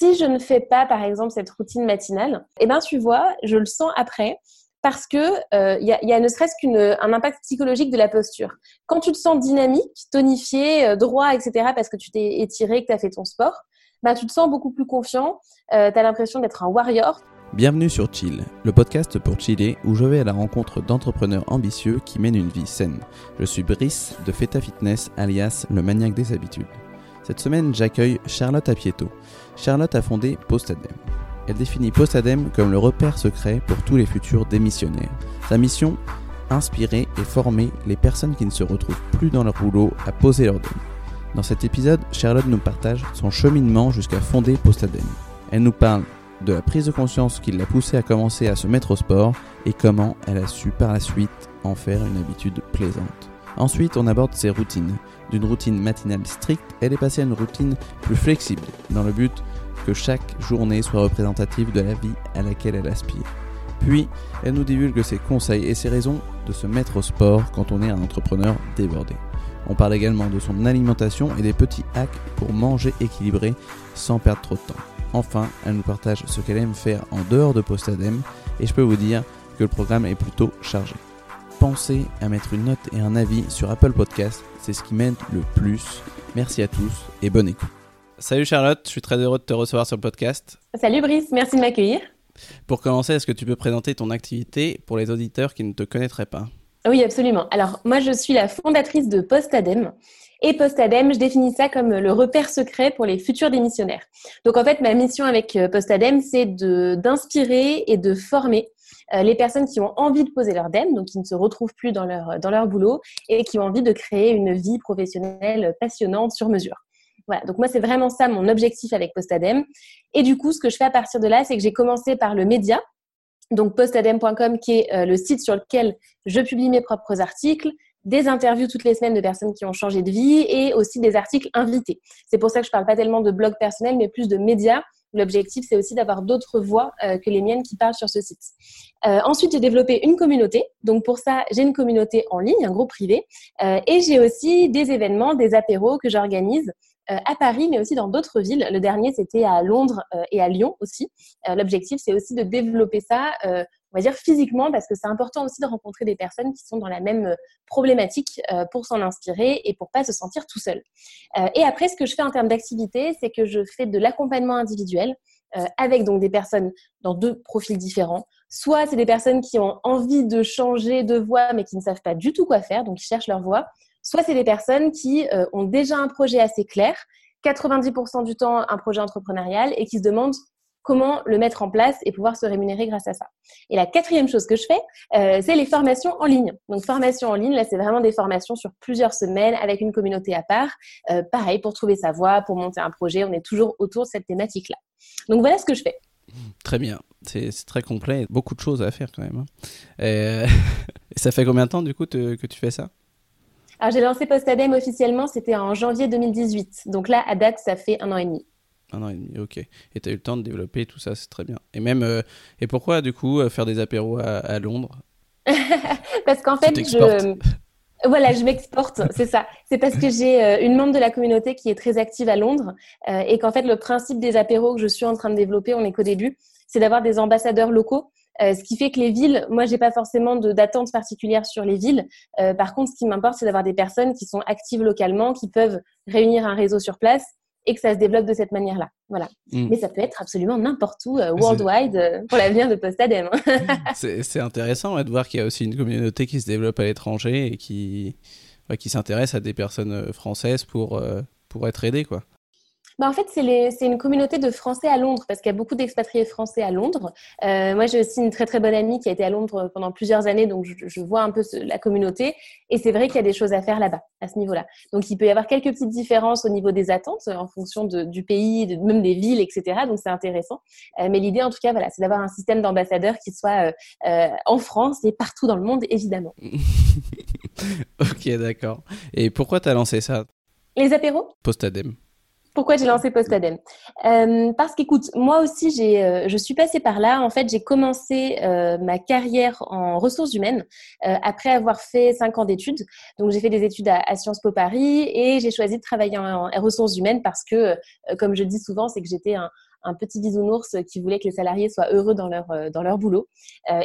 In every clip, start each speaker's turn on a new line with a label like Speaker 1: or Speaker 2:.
Speaker 1: Si je ne fais pas, par exemple, cette routine matinale, eh ben, tu vois, je le sens après parce que euh, il y, a, ne serait-ce qu'un impact psychologique de la posture. Quand tu te sens dynamique, tonifié, euh, droit, etc., parce que tu t'es étiré, que tu as fait ton sport, ben, tu te sens beaucoup plus confiant, euh, tu as l'impression d'être un warrior.
Speaker 2: Bienvenue sur Chill, le podcast pour chiller où je vais à la rencontre d'entrepreneurs ambitieux qui mènent une vie saine. Je suis Brice de Feta Fitness, alias le maniaque des habitudes. Cette semaine, j'accueille Charlotte Apieto. Charlotte a fondé Postadem. Elle définit Postadem comme le repère secret pour tous les futurs démissionnaires. Sa mission Inspirer et former les personnes qui ne se retrouvent plus dans leur boulot à poser leur dème. Dans cet épisode, Charlotte nous partage son cheminement jusqu'à fonder Postadem. Elle nous parle de la prise de conscience qui l'a poussée à commencer à se mettre au sport et comment elle a su par la suite en faire une habitude plaisante. Ensuite, on aborde ses routines. D'une routine matinale stricte, elle est passée à une routine plus flexible, dans le but que chaque journée soit représentative de la vie à laquelle elle aspire. Puis, elle nous divulgue ses conseils et ses raisons de se mettre au sport quand on est un entrepreneur débordé. On parle également de son alimentation et des petits hacks pour manger équilibré sans perdre trop de temps. Enfin, elle nous partage ce qu'elle aime faire en dehors de Postadem et je peux vous dire que le programme est plutôt chargé. Pensez à mettre une note et un avis sur Apple Podcast, c'est ce qui m'aide le plus. Merci à tous et bonne écoute. Salut Charlotte, je suis très heureux de te recevoir sur le podcast.
Speaker 1: Salut Brice, merci de m'accueillir.
Speaker 2: Pour commencer, est-ce que tu peux présenter ton activité pour les auditeurs qui ne te connaîtraient pas?
Speaker 1: Oui, absolument. Alors, moi, je suis la fondatrice de Postadem. Et Postadem, je définis ça comme le repère secret pour les futurs démissionnaires. Donc, en fait, ma mission avec euh, Postadem, c'est d'inspirer et de former euh, les personnes qui ont envie de poser leur DEM, donc qui ne se retrouvent plus dans leur, dans leur boulot et qui ont envie de créer une vie professionnelle passionnante sur mesure. Voilà, donc moi, c'est vraiment ça mon objectif avec Postadem. Et du coup, ce que je fais à partir de là, c'est que j'ai commencé par le média, donc postadem.com, qui est euh, le site sur lequel je publie mes propres articles, des interviews toutes les semaines de personnes qui ont changé de vie et aussi des articles invités. C'est pour ça que je parle pas tellement de blog personnel, mais plus de médias. L'objectif, c'est aussi d'avoir d'autres voix euh, que les miennes qui parlent sur ce site. Euh, ensuite, j'ai développé une communauté. Donc pour ça, j'ai une communauté en ligne, un groupe privé. et j'ai aussi des événements, des apéros que j'organise à Paris, mais aussi dans d'autres villes. Le dernier, c'était à Londres euh, et à Lyon aussi. Euh, l'objectif, c'est aussi de développer ça, on va dire physiquement, parce que c'est important aussi de rencontrer des personnes qui sont dans la même problématique pour s'en inspirer et pour pas se sentir tout seul. Et après, ce que je fais en termes d'activité, c'est que je fais de l'accompagnement individuel. avec donc des personnes dans deux profils différents. Soit c'est des personnes qui ont envie de changer de voie mais qui ne savent pas du tout quoi faire, donc qui cherchent leur voie soit c'est des personnes qui euh, ont déjà un projet assez clair, 90% du temps un projet entrepreneurial et qui se demandent comment le mettre en place et pouvoir se rémunérer grâce à ça. Et la quatrième chose que je fais, euh, c'est les formations en ligne. Donc formation en ligne, là c'est vraiment des formations sur plusieurs semaines avec une communauté à part. Euh, pareil, pour trouver sa voie, pour monter un projet, on est toujours autour de cette thématique-là. Donc voilà ce que je fais.
Speaker 2: Très bien, c'est très complet, beaucoup de choses à faire quand même. Hein. Et, ça fait combien de temps du coup que tu fais ça?
Speaker 1: Alors, j'ai lancé Postadem officiellement, c'était en janvier 2018. Donc là, à date, ça fait un an et demi.
Speaker 2: Un an et demi, ok. Et tu as eu le temps de développer tout ça, c'est très bien. Et même, euh, et pourquoi du coup euh, faire des apéros à, Londres?
Speaker 1: Parce qu'en fait, je. Voilà, je m'exporte, c'est ça. C'est parce que j'ai euh, une membre de la communauté qui est très active à Londres et qu'en fait, le principe des apéros que je suis en train de développer, on est qu'au début, c'est d'avoir des ambassadeurs locaux euh, ce qui fait que les villes, moi, j'ai pas forcément d'attente particulière sur les villes. Euh, par contre, ce qui m'importe, c'est d'avoir des personnes qui sont actives localement, qui peuvent réunir un réseau sur place et que ça se développe de cette manière-là. Voilà. Mm. Mais ça peut être absolument n'importe où, euh, worldwide, pour l'avenir de Postadem.
Speaker 2: c'est intéressant de voir qu'il y a aussi une communauté qui se développe à l'étranger et qui, qui s'intéresse à des personnes françaises pour, pour être aidées, quoi.
Speaker 1: Bah, en fait, c'est une communauté de Français à Londres, parce qu'il y a beaucoup d'expatriés français à Londres. Euh, moi, j'ai aussi une très très bonne amie qui a été à Londres pendant plusieurs années, donc je, vois un peu la communauté. Et c'est vrai qu'il y a des choses à faire là-bas, à ce niveau-là. Donc, il peut y avoir quelques petites différences au niveau des attentes, en fonction du pays, de, même des villes, etc. Donc, c'est intéressant. Euh, mais l'idée, en tout cas, voilà, c'est d'avoir un système d'ambassadeurs qui soit euh, en France et partout dans le monde, évidemment.
Speaker 2: ok, d'accord. Et pourquoi tu as lancé ça?
Speaker 1: Les apéros?
Speaker 2: Postadem.
Speaker 1: Pourquoi j'ai lancé Postadem euh, Parce qu'écoute, moi aussi, j'ai, euh, je suis passée par là. En fait, j'ai commencé euh, ma carrière en ressources humaines euh, après avoir fait cinq ans d'études. Donc, j'ai fait des études à, Sciences Po Paris et j'ai choisi de travailler en, ressources humaines parce que, comme je dis souvent, c'est que j'étais un, un petit bisounours qui voulait que les salariés soient heureux dans leur, dans leur boulot.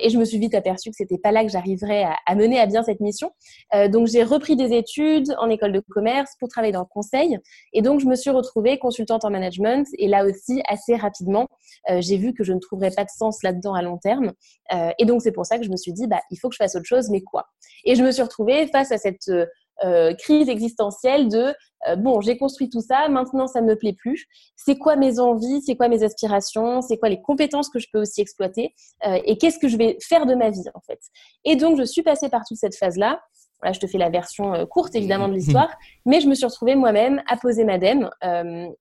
Speaker 1: et je me suis vite aperçue que c'était pas là que j'arriverais à, mener à bien cette mission. donc, j'ai repris des études en école de commerce pour travailler dans le conseil. Et donc, je me suis retrouvée consultante en management. Et là aussi, assez rapidement, j'ai vu que je ne trouverais pas de sens là-dedans à long terme. et donc, c'est pour ça que je me suis dit, bah, il faut que je fasse autre chose, mais quoi? Et je me suis retrouvée face à cette euh, crise existentielle de euh, bon, j'ai construit tout ça, maintenant ça ne me plaît plus. C'est quoi mes envies, c'est quoi mes aspirations, c'est quoi les compétences que je peux aussi exploiter? Euh, et qu'est-ce que je vais faire de ma vie en fait? Et donc je suis passée par toute cette phase-là. Là, je te fais la version courte évidemment de l'histoire, mais je me suis retrouvée moi-même à poser ma dème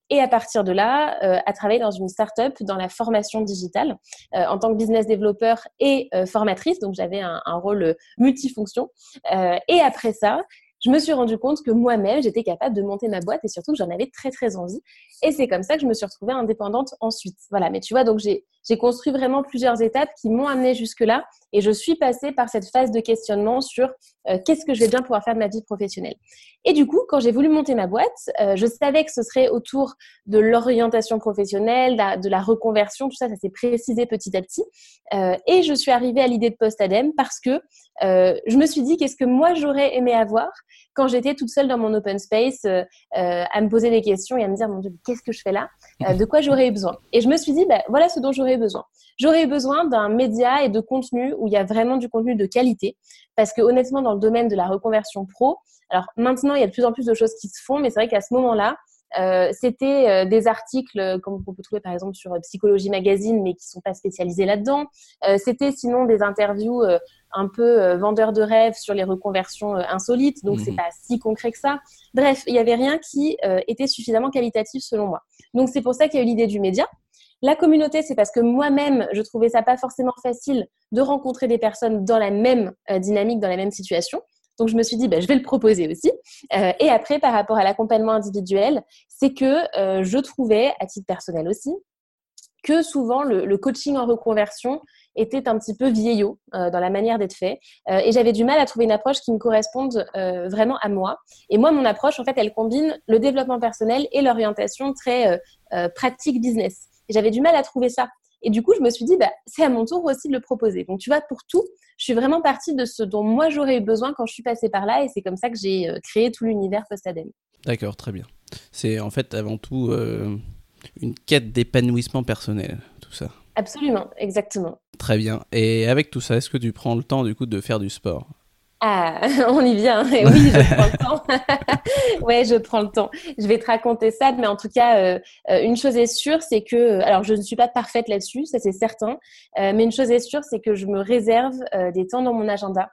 Speaker 1: et à partir de là, à travailler dans une start-up dans la formation digitale en tant que business développeur et formatrice. Donc j'avais un, un, rôle multifonction. et après ça, je me suis rendu compte que moi-même, j'étais capable de monter ma boîte et surtout que j'en avais très, très envie. Et c'est comme ça que je me suis retrouvée indépendante ensuite. Voilà, mais tu vois, donc j'ai construit vraiment plusieurs étapes qui m'ont amenée jusque-là et je suis passée par cette phase de questionnement sur euh, qu'est-ce que je vais bien pouvoir faire de ma vie professionnelle. Et du coup, quand j'ai voulu monter ma boîte, euh, je savais que ce serait autour de l'orientation professionnelle, de la reconversion, tout ça, ça s'est précisé petit à petit. Euh, et je suis arrivée à l'idée de post-ADEME parce que je me suis dit qu'est-ce que moi j'aurais aimé avoir quand j'étais toute seule dans mon open space à me poser des questions et à me dire, mon Dieu, qu'est-ce que je fais là? De quoi j'aurais besoin? Et je me suis dit, bah, voilà ce dont j'aurais besoin. J'aurais besoin d'un média et de contenu où il y a vraiment du contenu de qualité. Parce que honnêtement, dans le domaine de la reconversion pro, alors maintenant, il y a de plus en plus de choses qui se font, mais c'est vrai qu'à ce moment-là, euh, c'était euh, des articles euh, comme on peut trouver par exemple sur Psychologie Magazine, mais qui sont pas spécialisés là-dedans. c'était sinon des interviews un peu vendeurs de rêves sur les reconversions insolites, donc c'est mmh pas si concret que ça. Bref, il y avait rien qui était suffisamment qualitatif selon moi. Donc c'est pour ça qu'il y a eu l'idée du média. La communauté, c'est parce que moi-même, je trouvais ça pas forcément facile de rencontrer des personnes dans la même euh, dynamique, dans la même situation. Donc, je me suis dit, bah, je vais le proposer aussi. Euh, et après, par rapport à l'accompagnement individuel, c'est que euh, je trouvais, à titre personnel aussi, que souvent le, coaching en reconversion était un petit peu vieillot dans la manière d'être fait. et j'avais du mal à trouver une approche qui me corresponde vraiment à moi. Et moi, mon approche, en fait, elle combine le développement personnel et l'orientation très pratique business j'avais du mal à trouver ça. Et du coup, je me suis dit, bah, c'est à mon tour aussi de le proposer. Donc, tu vois, pour tout, je suis vraiment partie de ce dont moi j'aurais eu besoin quand je suis passée par là. Et c'est comme ça que j'ai euh, créé tout l'univers post-ADEME.
Speaker 2: D'accord, très bien. C'est en fait avant tout euh, une quête d'épanouissement personnel, tout ça.
Speaker 1: Absolument, exactement.
Speaker 2: Très bien. Et avec tout ça, est-ce que tu prends le temps du coup de faire du sport?
Speaker 1: Ah, on y vient. oui, je prends le temps. ouais, je prends le temps. Je vais te raconter ça, mais en tout cas, euh, euh, une chose est sûre, c'est que, alors je ne suis pas parfaite là-dessus, ça c'est certain, euh, mais une chose est sûre, c'est que je me réserve des temps dans mon agenda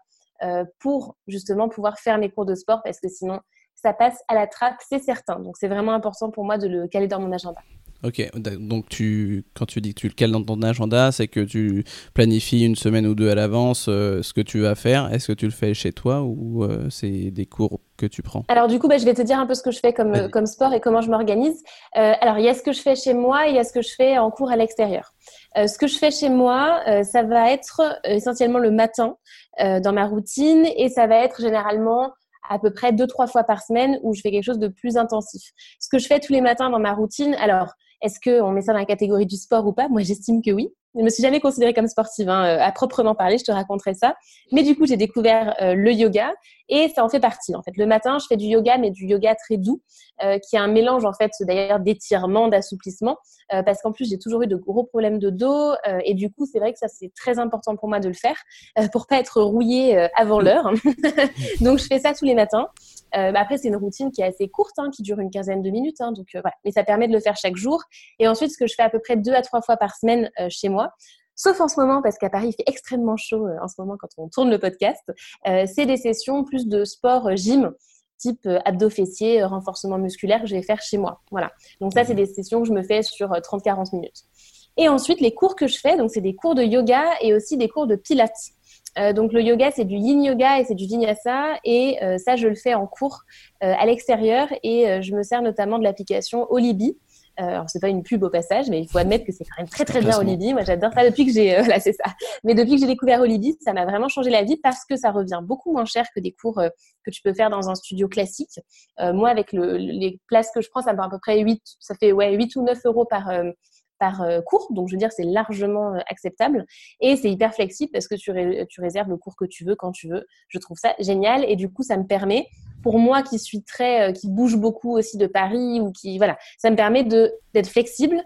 Speaker 1: pour justement pouvoir faire mes cours de sport, parce que sinon, ça passe à la trappe, c'est certain. Donc c'est vraiment important pour moi de le caler dans mon agenda.
Speaker 2: Ok, donc tu, quand tu dis que tu le cales dans ton agenda, c'est que tu planifies une semaine ou deux à l'avance euh, ce que tu vas faire. Est-ce que tu le fais chez toi ou euh, c'est des cours que tu prends?
Speaker 1: Alors du coup, bah, je vais te dire un peu ce que je fais comme, comme sport et comment je m'organise. Euh, alors il y a ce que je fais chez moi et il y a ce que je fais en cours à l'extérieur. ce que je fais chez moi, ça va être essentiellement le matin dans ma routine et ça va être généralement à peu près deux, trois fois par semaine où je fais quelque chose de plus intensif. Ce que je fais tous les matins dans ma routine, alors est-ce qu'on met ça dans la catégorie du sport ou pas? Moi, j'estime que oui. Je me suis jamais considérée comme sportive, hein, euh, à proprement parler, je te raconterai ça. Mais du coup, j'ai découvert euh, le yoga et ça en fait partie. En fait, le matin, je fais du yoga, mais du yoga très doux, euh, qui est un mélange en fait d'ailleurs d'étirement, d'assouplissement, parce qu'en plus j'ai toujours eu de gros problèmes de dos et du coup, c'est vrai que ça c'est très important pour moi de le faire pour pas être rouillée avant l'heure. Donc, je fais ça tous les matins. Bah, après, c'est une routine qui est assez courte, hein, qui dure une quinzaine de minutes, hein, donc voilà. Mais ça permet de le faire chaque jour. Et ensuite, ce que je fais à peu près deux à trois fois par semaine chez moi Sauf en ce moment, parce qu'à Paris, il fait extrêmement chaud euh, en ce moment quand on tourne le podcast. Euh, c'est des sessions plus de sport euh, gym type abdos fessiers, renforcement musculaire que je vais faire chez moi. Voilà. Donc ça, c'est des sessions que je me fais sur 30-40 minutes. Et ensuite, les cours que je fais, donc c'est des cours de yoga et aussi des cours de pilates. donc le yoga, c'est du yin yoga et c'est du vinyasa. Et ça, je le fais en cours à l'extérieur et je me sers notamment de l'application Olibi. Euh, alors, c'est pas une pub au passage, mais il faut admettre que c'est quand même très très bien Olibi. Moi, j'adore ça depuis que j'ai, euh, là, c'est ça. Mais depuis que j'ai découvert Olibi, ça m'a vraiment changé la vie parce que ça revient beaucoup moins cher que des cours euh, que tu peux faire dans un studio classique. moi, avec le, les places que je prends, ça me fait à peu près 8, ça fait ouais 8 ou 9 euros par par cours. Donc, je veux dire, c'est largement acceptable. Et c'est hyper flexible parce que tu, réserves le cours que tu veux quand tu veux. Je trouve ça génial. Et du coup, ça me permet, pour moi qui suis très, qui bouge beaucoup aussi de Paris ou qui, voilà, ça me permet d'être flexible.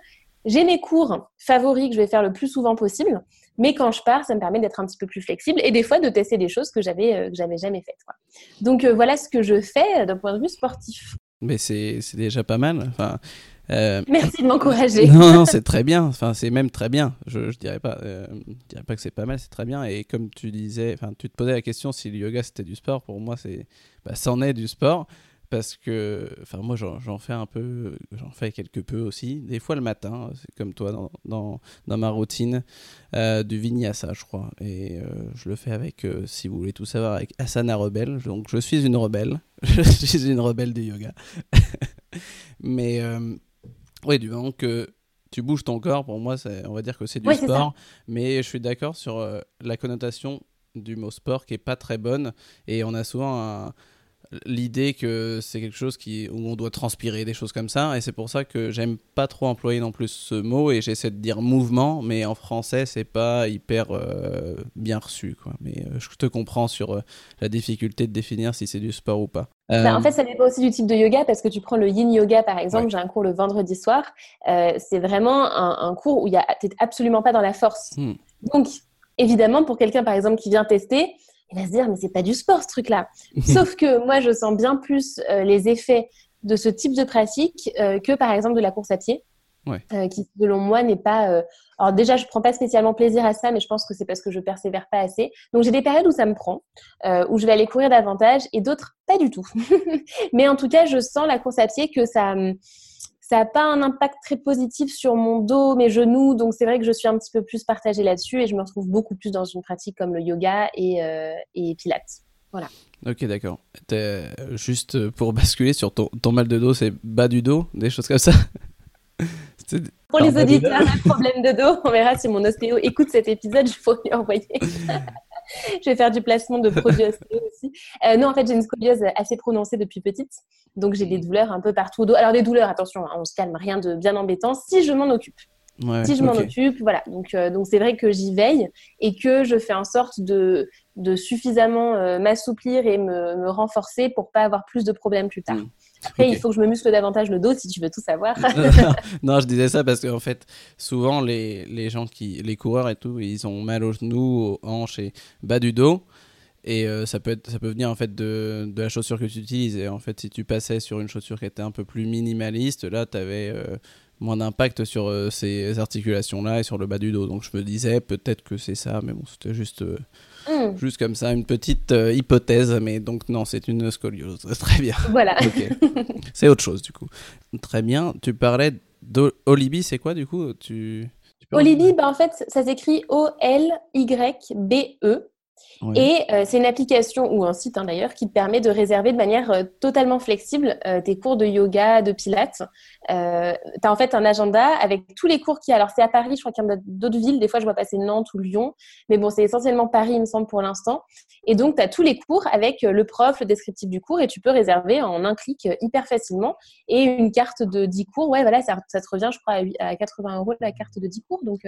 Speaker 1: J'ai mes cours favoris que je vais faire le plus souvent possible. Mais quand je pars, ça me permet d'être un petit peu plus flexible et des fois de tester des choses que j'avais euh, que j'avais jamais faites. Donc euh, voilà ce que je fais euh, d'un point de vue sportif.
Speaker 2: Mais c'est déjà pas mal.
Speaker 1: Merci de m'encourager.
Speaker 2: non, non c'est très bien. Enfin, c'est même très bien. Je, je dirais pas, je dirais pas que c'est pas mal, c'est très bien. Et comme tu disais, enfin, tu te posais la question si le yoga c'était du sport. Pour moi, c'est, bah, c'en est du sport parce que enfin moi j'en fais un peu j'en fais quelque peu aussi des fois le matin c'est comme toi dans, dans, dans ma routine euh, du vinyasa je crois et euh, je le fais avec euh, si vous voulez tout savoir avec Asana Rebelle donc je suis une rebelle je suis une rebelle du yoga mais oui du moment que tu bouges ton corps pour moi on va dire que c'est du sport. mais je suis d'accord sur la connotation du mot sport qui est pas très bonne. Et on a souvent un l'idée que c'est quelque chose qui, où on doit transpirer, des choses comme ça. Et c'est pour ça que j'aime pas trop employer non plus ce mot et j'essaie de dire mouvement, mais en français, c'est pas hyper euh, bien reçu. Quoi. Mais euh, je te comprends sur euh, la difficulté de définir si c'est du sport ou pas.
Speaker 1: Bah, en fait, ça dépend aussi du type de yoga parce que tu prends le yin yoga par exemple. J'ai un cours le vendredi soir. c'est vraiment un, cours où tu n'es absolument pas dans la force. Hmm. Donc, évidemment, pour quelqu'un par exemple qui vient tester, il va se dire mais c'est pas du sport ce truc-là. Sauf que moi je sens bien plus euh, les effets de ce type de pratique euh, que par exemple de la course à pied. Euh, qui selon moi n'est pas. Alors déjà, je prends pas spécialement plaisir à ça, mais je pense que c'est parce que je persévère pas assez. Donc j'ai des périodes où ça me prend, où je vais aller courir davantage, et d'autres pas du tout. mais en tout cas, je sens la course à pied que ça, hum, ça n'a pas un impact très positif sur mon dos, mes genoux. Donc, c'est vrai que je suis un petit peu plus partagée là-dessus et je me retrouve beaucoup plus dans une pratique comme le yoga et, euh, et Pilates. Voilà.
Speaker 2: Ok, d'accord. Juste pour basculer sur ton, ton mal de dos, c'est bas du dos, des choses comme ça?
Speaker 1: Pour les auditeurs, un problème de dos, on verra si mon ostéo écoute cet épisode, je pourrais lui envoyer. je vais faire du placement de produits ostéo. Euh, non, en fait, j'ai une scoliose assez prononcée depuis petite. Donc, j'ai des douleurs un peu partout au dos. Alors, des douleurs, attention, hein, on se calme, rien de bien embêtant si je m'en occupe. si je m'en occupe, voilà. Donc, euh, donc c'est vrai que j'y veille et que je fais en sorte de, de suffisamment euh, m'assouplir et me, me, renforcer pour pas avoir plus de problèmes plus tard. Hmm. Après, il faut que je me muscle davantage le dos si tu veux tout savoir.
Speaker 2: non, je disais ça parce qu'en fait, souvent, les, les, gens qui, les coureurs et tout, ils ont mal aux genoux, aux hanches et bas du dos. Et euh, ça, peut être, ça peut venir en fait de, de, la chaussure que tu utilises. Et en fait, si tu passais sur une chaussure qui était un peu plus minimaliste, là, tu avais euh, moins d'impact sur euh, ces articulations-là et sur le bas du dos. Donc je me disais peut-être que c'est ça, mais bon, c'était juste Mm. Juste comme ça, une petite hypothèse, mais donc non, c'est une scoliose. Très bien.
Speaker 1: Voilà.
Speaker 2: c'est autre chose du coup. Très bien. Tu parlais d'Olibi, c'est quoi du coup? Tu,
Speaker 1: Olibi, bah, en fait, ça s'écrit O-L-Y-B-E. Et euh, c'est une application ou un site hein, d'ailleurs qui te permet de réserver de manière euh, totalement flexible euh, tes cours de yoga, de pilates. tu as en fait un agenda avec tous les cours qui Alors c'est à Paris, je crois qu'il y en a d'autres villes. Des fois, je vois passer Nantes ou Lyon. Mais bon, c'est essentiellement Paris, il me semble, pour l'instant. Et donc, tu as tous les cours avec le prof, le descriptif du cours et tu peux réserver en un clic hyper facilement. Et une carte de 10 cours, ouais, voilà, ça, ça te revient, je crois, à 80 euros la carte de 10 cours. Donc,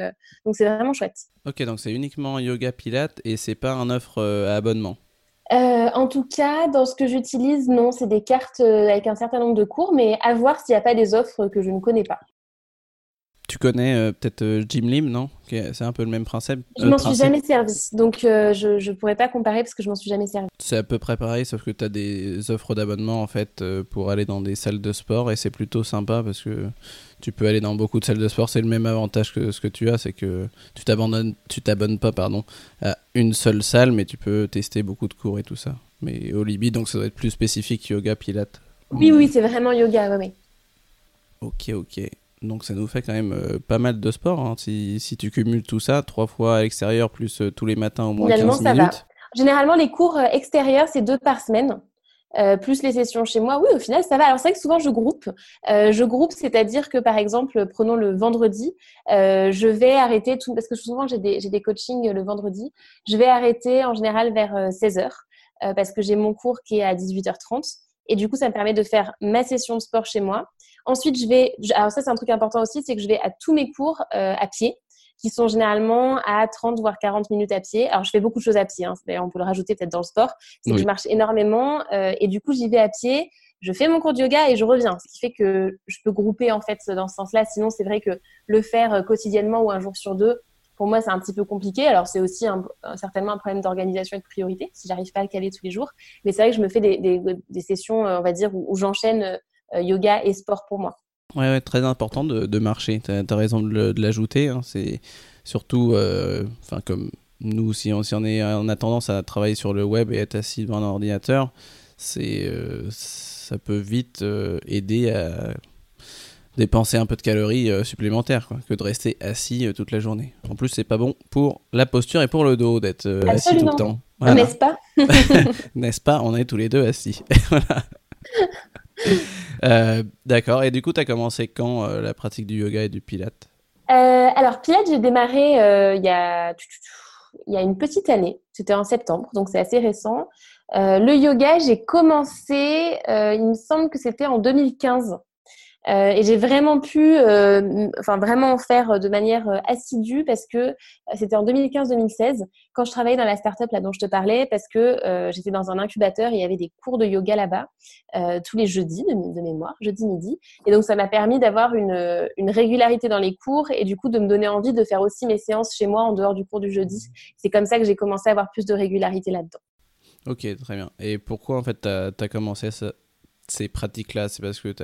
Speaker 1: donc c'est vraiment chouette.
Speaker 2: Ok, donc c'est uniquement yoga pilates et c'est pas offre euh, à abonnement
Speaker 1: euh, en tout cas, dans ce que j'utilise, non, c'est des cartes euh, avec un certain nombre de cours, mais à voir s'il n'y a pas des offres que je ne connais pas.
Speaker 2: Tu connais peut-être Jim Lim, non? C'est un peu le même principe.
Speaker 1: Je m'en suis jamais servi, donc je ne pourrais pas comparer parce que je m'en suis jamais servi.
Speaker 2: C'est à peu près pareil, sauf que tu as des offres d'abonnement en fait pour aller dans des salles de sport et c'est plutôt sympa parce que tu peux aller dans beaucoup de salles de sport. C'est le même avantage que ce que tu as, c'est que tu t'abandonnes, tu t'abonnes pas pardon, à une seule salle, mais tu peux tester beaucoup de cours et tout ça. Mais au Libye, donc ça doit être plus spécifique yoga, pilates.
Speaker 1: Oui, oui, c'est vraiment yoga, oui.
Speaker 2: Ok, ok. Donc ça nous fait quand même euh, pas mal de sport. Hein. Si, si, tu cumules tout ça, trois fois à l'extérieur, plus euh, tous les matins au moins Finalement, 15 ça minutes. Va.
Speaker 1: Généralement, les cours euh, extérieurs, c'est deux par semaine. Euh, plus les sessions chez moi, oui, au final, ça va. Alors, c'est vrai que souvent, je groupe. Je groupe, c'est-à-dire que, par exemple, prenons le vendredi, je vais arrêter tout, parce que souvent, j'ai des, des coachings le vendredi. Je vais arrêter en général vers 16h, parce que j'ai mon cours qui est à 18h30. Et du coup, ça me permet de faire ma session de sport chez moi. Ensuite, je vais, alors ça c'est un truc important aussi, c'est que je vais à tous mes cours à pied qui sont généralement à 30 voire 40 minutes à pied. Alors, je fais beaucoup de choses à pied. Hein. D'ailleurs, on peut le rajouter peut-être dans le sport. C'est que je marche énormément et du coup, j'y vais à pied je fais mon cours de yoga et je reviens. Ce qui fait que je peux grouper en fait dans ce sens-là. Sinon, c'est vrai que le faire euh, quotidiennement ou un jour sur deux, pour moi, c'est un petit peu compliqué. Alors, c'est aussi certainement un problème d'organisation et de priorité si j'arrive pas à le caler tous les jours. Mais c'est vrai que je me fais des, sessions, euh, on va dire, où, j'enchaîne euh, yoga et sport pour moi.
Speaker 2: Ouais, très important de, marcher. Tu as, raison de l'ajouter. Hein. C'est surtout, enfin, comme nous, si on, si on, est, on a tendance à travailler sur le web et être assis devant un ordinateur, c'est ça peut vite euh, aider à dépenser un peu de calories euh, supplémentaires quoi, que de rester assis euh, toute la journée. En plus, c'est pas bon pour la posture et pour le dos d'être assis tout le temps.
Speaker 1: N'est-ce pas?
Speaker 2: N'est-ce pas? On est tous les deux assis. D'accord. Et du coup, tu as commencé quand la pratique du yoga et du pilate
Speaker 1: Alors, pilate, j'ai démarré il y a il y a une petite année. C'était en septembre, donc c'est assez récent. Euh, le yoga, j'ai commencé, euh, il me semble que c'était en 2015. Euh, et j'ai vraiment pu, enfin vraiment en faire de manière assidue parce que c'était en 2015-2016 quand je travaillais dans la startup là dont je te parlais parce que j'étais dans un incubateur et il y avait des cours de yoga là-bas tous les jeudis de, mémoire, jeudi midi. Et donc ça m'a permis d'avoir une, une, régularité dans les cours et du coup de me donner envie de faire aussi mes séances chez moi en dehors du cours du jeudi. C'est comme ça que j'ai commencé à avoir plus de régularité là-dedans.
Speaker 2: Ok, très bien. Et pourquoi en fait tu as, commencé ces pratiques-là? C'est parce que tu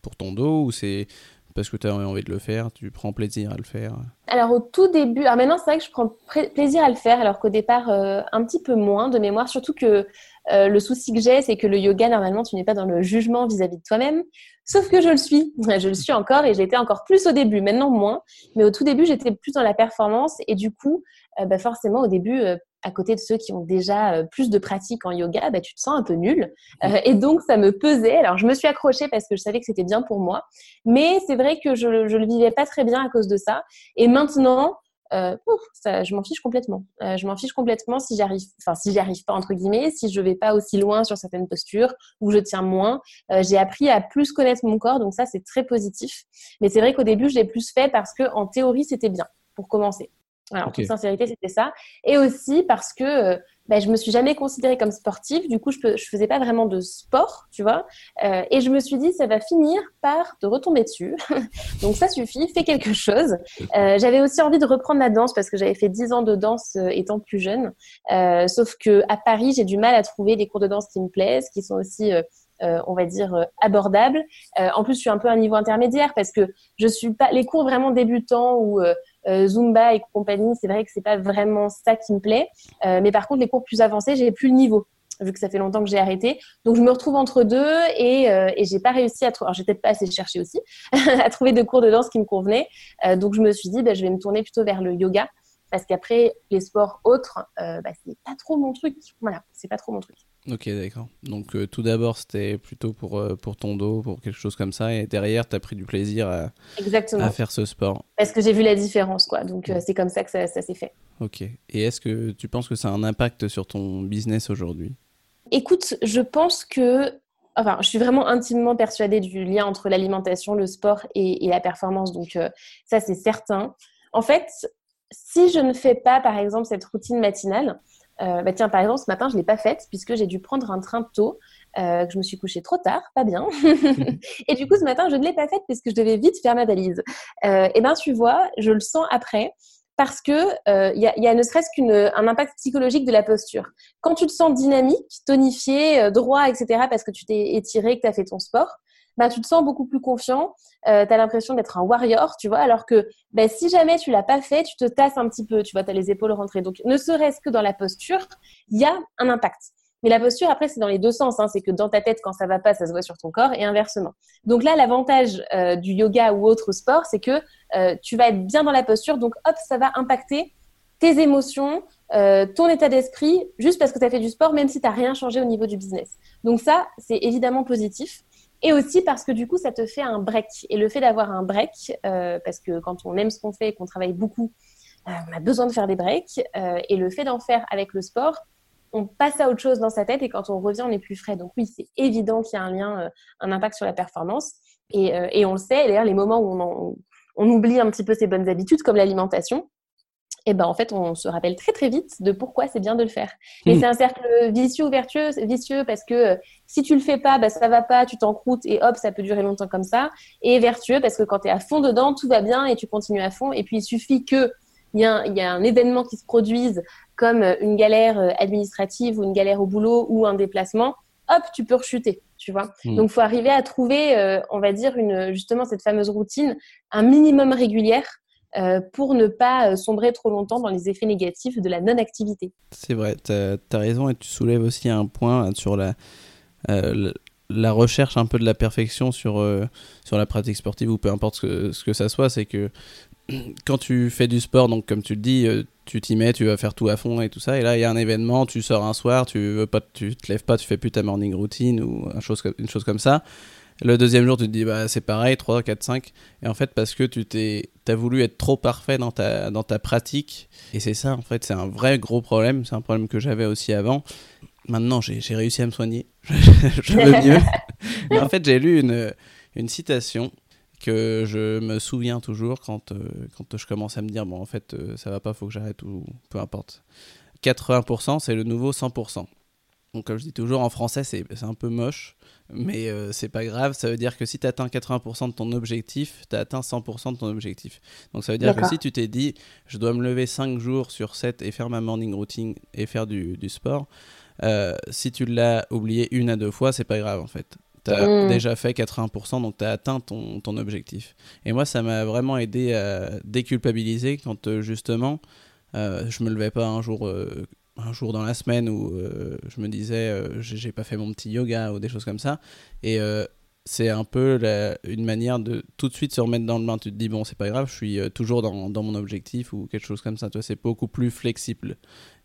Speaker 2: pour ton dos ou c'est parce que tu as envie de le faire, tu prends plaisir à le faire?
Speaker 1: Alors au tout début, alors maintenant c'est vrai que je prends plaisir à le faire alors qu'au départ euh, un petit peu moins de mémoire, surtout que euh, le souci que j'ai c'est que le yoga normalement tu n'es pas dans le jugement vis-à-vis de toi-même, sauf que je le suis, je le suis encore et j'étais encore plus au début, maintenant moins, mais au tout début j'étais plus dans la performance et du coup euh, bah forcément au début à côté de ceux qui ont déjà euh, plus de pratique en yoga, bah, tu te sens un peu nul. Euh, et donc, ça me pesait. Alors, je me suis accrochée parce que je savais que c'était bien pour moi. Mais c'est vrai que je ne le vivais pas très bien à cause de ça. Et maintenant, euh, ça, je m'en fiche complètement. je m'en fiche complètement si j'arrive, enfin si j'y arrive pas entre guillemets, si je vais pas aussi loin sur certaines postures ou je tiens moins. j'ai appris à plus connaître mon corps, donc ça c'est très positif. Mais c'est vrai qu'au début je l'ai plus fait parce que en théorie c'était bien pour commencer. Alors, en toute sincérité, c'était ça. Et aussi parce que euh, ben, je me suis jamais considérée comme sportive. Du coup, je ne faisais pas vraiment de sport, tu vois. Euh, et je me suis dit, ça va finir par te retomber dessus. Donc, ça suffit, fais quelque chose. Euh, j'avais aussi envie de reprendre la danse parce que j'avais fait 10 ans de danse euh, étant plus jeune. Euh, sauf que à Paris, j'ai du mal à trouver des cours de danse qui me plaisent, qui sont aussi euh, on va dire, euh, abordable. Euh, en plus, je suis un peu à un niveau intermédiaire parce que je suis pas les cours vraiment débutants ou Zumba et compagnie, c'est vrai que c'est pas vraiment ça qui me plaît. mais par contre, les cours plus avancés, j'ai plus le niveau vu que ça fait longtemps que j'ai arrêté. Donc je me retrouve entre deux et, et j'ai pas réussi à trouver. Alors j'ai peut-être pas assez cherché aussi à trouver de cours de danse qui me convenaient. donc je me suis dit, bah, je vais me tourner plutôt vers le yoga parce qu'après les sports autres, bah, c'est pas trop mon truc. Voilà, c'est pas trop mon truc.
Speaker 2: Ok, d'accord. Donc euh, tout d'abord, c'était plutôt pour, euh, pour ton dos, pour quelque chose comme ça, et derrière, tu as pris du plaisir à, à faire ce sport.
Speaker 1: Parce que j'ai vu la différence, quoi. Donc euh, c'est comme ça que ça, ça s'est fait.
Speaker 2: Ok. Et est-ce que tu penses que ça a un impact sur ton business aujourd'hui?
Speaker 1: Écoute, je pense que... Enfin, je suis vraiment intimement persuadée du lien entre l'alimentation, le sport et, et la performance. Donc ça, c'est certain. En fait, si je ne fais pas, par exemple, cette routine matinale, euh, bah tiens, par exemple, ce matin, je ne l'ai pas faite puisque j'ai dû prendre un train tôt, euh, que je me suis couchée trop tard, pas bien. et du coup, ce matin, je ne l'ai pas faite parce que je devais vite faire ma valise. Euh, et bien, tu vois, je le sens après parce que il y, y, a ne serait-ce qu'un impact psychologique de la posture. Quand tu te sens dynamique, tonifié, droit, etc., parce que tu t'es étiré, que tu as fait ton sport, bah, tu te sens beaucoup plus confiant, euh, tu as l'impression d'être un warrior, tu vois, alors que bah, si jamais tu l'as pas fait, tu te tasses un petit peu, tu vois, tu as les épaules rentrées. Donc, ne serait-ce que dans la posture, il y a un impact. Mais la posture, après, c'est dans les deux sens. Hein. C'est que dans ta tête, quand ça va pas, ça se voit sur ton corps et inversement. Donc là, l'avantage euh, du yoga ou autre sport, c'est que euh, tu vas être bien dans la posture. Donc, hop, ça va impacter tes émotions, euh, ton état d'esprit, juste parce que tu as fait du sport, même si tu n'as rien changé au niveau du business. Donc ça, c'est évidemment positif. Et aussi parce que du coup, ça te fait un break. Et le fait d'avoir un break, euh, parce que quand on aime ce qu'on fait et qu'on travaille beaucoup, euh, on a besoin de faire des breaks. Euh, et le fait d'en faire avec le sport, on passe à autre chose dans sa tête et quand on revient, on est plus frais. Donc oui, c'est évident qu'il y a un lien, un impact sur la performance. Et, on le sait, d'ailleurs, les moments où on, on oublie un petit peu ses bonnes habitudes, comme l'alimentation, et ben en fait, on se rappelle très très vite de pourquoi c'est bien de le faire. Mais hmm. c'est un cercle vicieux ou vertueux, vicieux parce que euh, si tu le fais pas, bah ça va pas, tu t'encroutes et hop, ça peut durer longtemps comme ça. Et vertueux parce que quand tu es à fond dedans, tout va bien et tu continues à fond. Et puis il suffit que il y, a un, y a un événement qui se produise comme euh, une galère euh, administrative ou une galère au boulot ou un déplacement, hop, tu peux rechuter, tu vois. Hmm. Donc, faut arriver à trouver, on va dire, une, justement cette fameuse routine, un minimum régulière euh, pour ne pas euh, sombrer trop longtemps dans les effets négatifs de la non-activité.
Speaker 2: C'est vrai, tu as, raison et tu soulèves aussi un point sur la, euh, la recherche un peu de la perfection sur, sur la pratique sportive ou peu importe ce que, ce que ça soit, c'est que quand tu fais du sport, donc comme tu le dis, tu t'y mets, tu vas faire tout à fond et tout ça, et là il y a un événement, tu sors un soir, tu veux pas, tu te lèves pas, tu fais plus ta morning routine ou une chose, une chose comme ça. Le deuxième jour, tu te dis, bah, c'est pareil, 3, 4, 5. Et en fait, parce que tu t'es, as voulu être trop parfait dans ta, dans ta pratique. Et c'est ça, en fait, c'est un vrai gros problème. C'est un problème que j'avais aussi avant. Maintenant, j'ai réussi à me soigner. je veux mieux. Mais en fait, j'ai lu une, une citation que je me souviens toujours quand, euh, quand je commence à me dire, bon, en fait, euh, ça va pas, faut que j'arrête ou peu importe. 80%, c'est le nouveau 100%. Donc, comme je dis toujours, en français, c'est un peu moche, mais euh, c'est pas grave. Ça veut dire que si tu atteins 80% de ton objectif, tu as atteint 100% de ton objectif. Donc, ça veut dire que si tu t'es dit, je dois me lever 5 jours sur 7 et faire ma morning routine et faire du, du sport, euh, si tu l'as oublié une à deux fois, c'est pas grave en fait. Tu as mm. déjà fait 80%, donc tu as atteint ton, ton, objectif. Et moi, ça m'a vraiment aidé à déculpabiliser quand euh, justement, je me levais pas un jour un jour dans la semaine où euh, je me disais euh, j'ai pas fait mon petit yoga ou des choses comme ça. Et euh, c'est un peu une manière de tout de suite se remettre dans le bain. Tu te dis bon c'est pas grave je suis toujours dans, dans, mon objectif ou quelque chose comme ça. Toi c'est beaucoup plus flexible.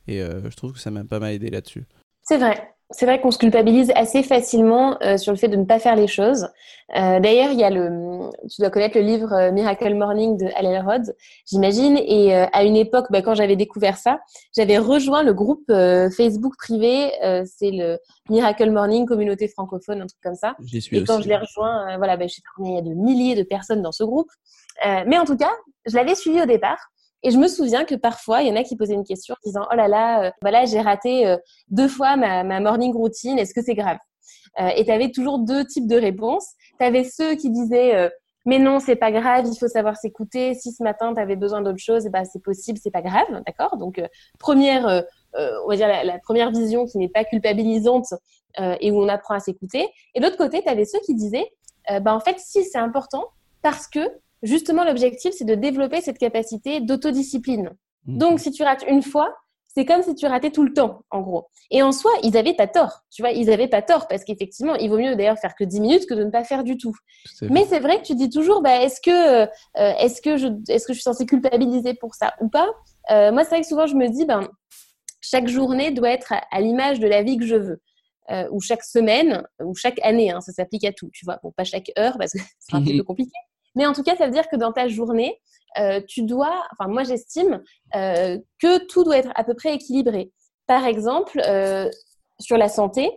Speaker 2: Et je trouve que ça m'a pas mal aidé là-dessus.
Speaker 1: C'est vrai c'est vrai qu'on se culpabilise assez facilement euh, sur le fait de ne pas faire les choses. Euh, D'ailleurs, il y a le, tu dois connaître le livre euh, Miracle Morning de Hal Elrod, j'imagine. Et euh, à une époque, bah, quand j'avais découvert ça, j'avais rejoint le groupe Facebook privé. c'est le Miracle Morning Communauté francophone, un truc comme ça.
Speaker 2: J'y suis
Speaker 1: et quand je l'ai rejoint, voilà, bah, je sais il y a de milliers de personnes dans ce groupe. mais en tout cas, je l'avais suivi au départ. Et je me souviens que parfois, il y en a qui posaient une question en disant Oh là là, voilà, euh, j'ai raté euh, deux fois ma, morning routine, est-ce que c'est grave? Euh, Et tu avais toujours deux types de réponses. Tu avais ceux qui disaient Mais non, c'est pas grave, il faut savoir s'écouter. Si ce matin, tu avais besoin d'autre chose, bah, c'est possible, c'est pas grave. D'accord? Donc, première, on va dire la, première vision qui n'est pas culpabilisante et où on apprend à s'écouter. Et de l'autre côté, tu avais ceux qui disaient bah, En fait, si, c'est important parce que justement, l'objectif, c'est de développer cette capacité d'autodiscipline. Mhm. Donc, si tu rates une fois, c'est comme si tu ratais tout le temps, en gros. Et en soi, ils n'avaient pas tort. Tu vois, ils n'avaient pas tort parce qu'effectivement, il vaut mieux d'ailleurs faire que 10 minutes que de ne pas faire du tout. Mais c'est vrai que tu dis toujours, bah, est-ce que, euh, est-ce que je, est-ce que je suis censée culpabiliser pour ça ou pas? Euh, Moi, c'est vrai que souvent, je me dis, ben, chaque journée doit être à, l'image de la vie que je veux. Euh, ou chaque semaine, ou chaque année, hein, ça s'applique à tout, tu vois. Bon, pas chaque heure parce que c'est un petit peu compliqué, mais en tout cas, ça veut dire que dans ta journée, euh, tu dois, enfin moi j'estime euh, que tout doit être à peu près équilibré. Par exemple, euh, sur la santé,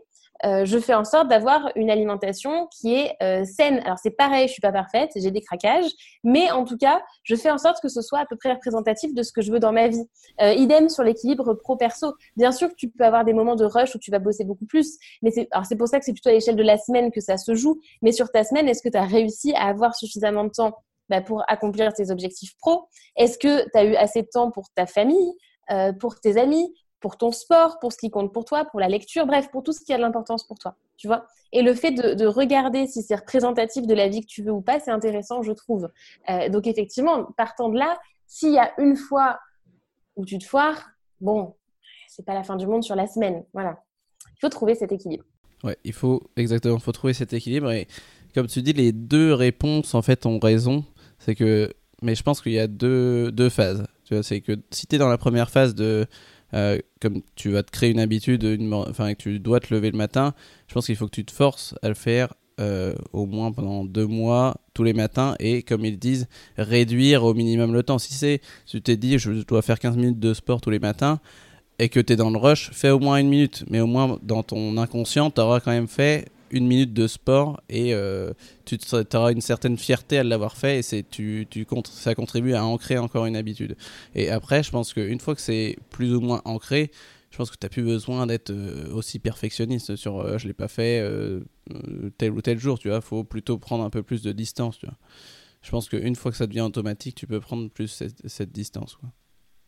Speaker 1: euh, je fais en sorte d'avoir une alimentation qui est euh, saine. Alors c'est pareil, je suis pas parfaite, j'ai des craquages, mais en tout cas, je fais en sorte que ce soit à peu près représentatif de ce que je veux dans ma vie. Euh, idem sur l'équilibre pro-perso. Bien sûr que tu peux avoir des moments de rush où tu vas bosser beaucoup plus, mais c'est pour ça que c'est plutôt à l'échelle de la semaine que ça se joue. Mais sur ta semaine, est-ce que tu as réussi à avoir suffisamment de temps bah, pour accomplir tes objectifs pro? Est-ce que tu as eu assez de temps pour ta famille, pour tes amis, pour ton sport, pour ce qui compte pour toi, pour la lecture, bref, pour tout ce qui a de l'importance pour toi, tu vois. Et le fait de, regarder si c'est représentatif de la vie que tu veux ou pas, c'est intéressant, je trouve. Euh, donc effectivement, partant de là, s'il y a une fois où tu te foires, bon, c'est pas la fin du monde sur la semaine, voilà. Il faut trouver cet équilibre.
Speaker 2: Ouais, il faut exactement, il faut trouver cet équilibre et comme tu dis, les deux réponses en fait ont raison. C'est que, mais je pense qu'il y a deux, deux phases. Tu vois, c'est que si tu es dans la première phase de euh, comme tu vas te créer une habitude, enfin que tu dois te lever le matin, je pense qu'il faut que tu te forces à le faire euh, au moins pendant deux mois tous les matins et comme ils disent réduire au minimum le temps. Si c'est tu t'es dit je dois faire 15 minutes de sport tous les matins et que tu es dans le rush fais au moins une minute. Mais au moins dans ton inconscient tu auras quand même fait une minute de sport et euh, tu auras une certaine fierté à l'avoir fait et c'est tu, tu ça contribue à ancrer encore une habitude. Et après, je pense qu'une fois que c'est plus ou moins ancré, je pense que tu n'as plus besoin d'être euh, aussi perfectionniste sur euh, je l'ai pas fait tel ou tel jour, tu vois, faut plutôt prendre un peu plus de distance, tu vois. Je pense qu'une fois que ça devient automatique, tu peux prendre plus cette, cette distance, quoi.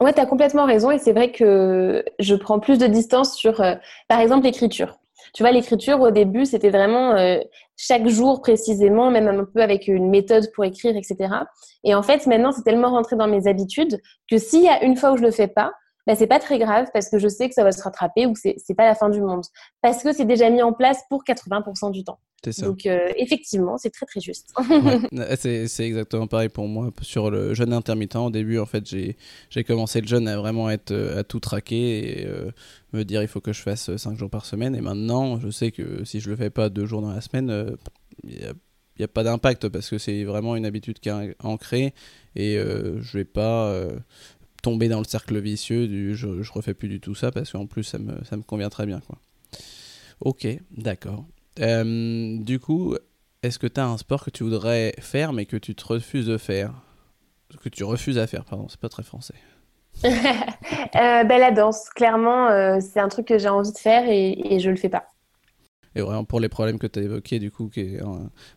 Speaker 1: Ouais, tu as complètement raison et c'est vrai que je prends plus de distance sur, par exemple, l'écriture. Tu vois, l'écriture, au début, c'était vraiment euh, chaque jour précisément, même un peu avec une méthode pour écrire, etc. Et en fait, maintenant, c'est tellement rentré dans mes habitudes que s'il y a une fois où je le fais pas, bah, c'est pas très grave parce que je sais que ça va se rattraper ou c'est, c'est pas la fin du monde. Parce que c'est déjà mis en place pour 80% du temps. Ça. Donc euh, effectivement, c'est très très juste.
Speaker 2: c'est, c'est exactement pareil pour moi sur le jeûne intermittent. Au début, en fait, j'ai, commencé le jeûne à vraiment être à tout traquer et euh, me dire il faut que je fasse 5 jours par semaine. Et maintenant, je sais que si je le fais pas deux jours dans la semaine, euh, il n'y a, a, pas d'impact parce que c'est vraiment une habitude qui est ancrée et je vais pas tomber dans le cercle vicieux du je, je refais plus du tout ça parce qu'en plus ça me, ça me convient très bien quoi. Ok, d'accord. Euh, du coup, est-ce que tu as un sport que tu voudrais faire mais que tu te refuses de faire? Que tu refuses à faire, pardon, c'est pas très français.
Speaker 1: euh, ben, la danse, clairement, euh, c'est un truc que j'ai envie de faire et, et je le fais pas.
Speaker 2: Et vraiment pour les problèmes que tu as évoqués, du coup, qui est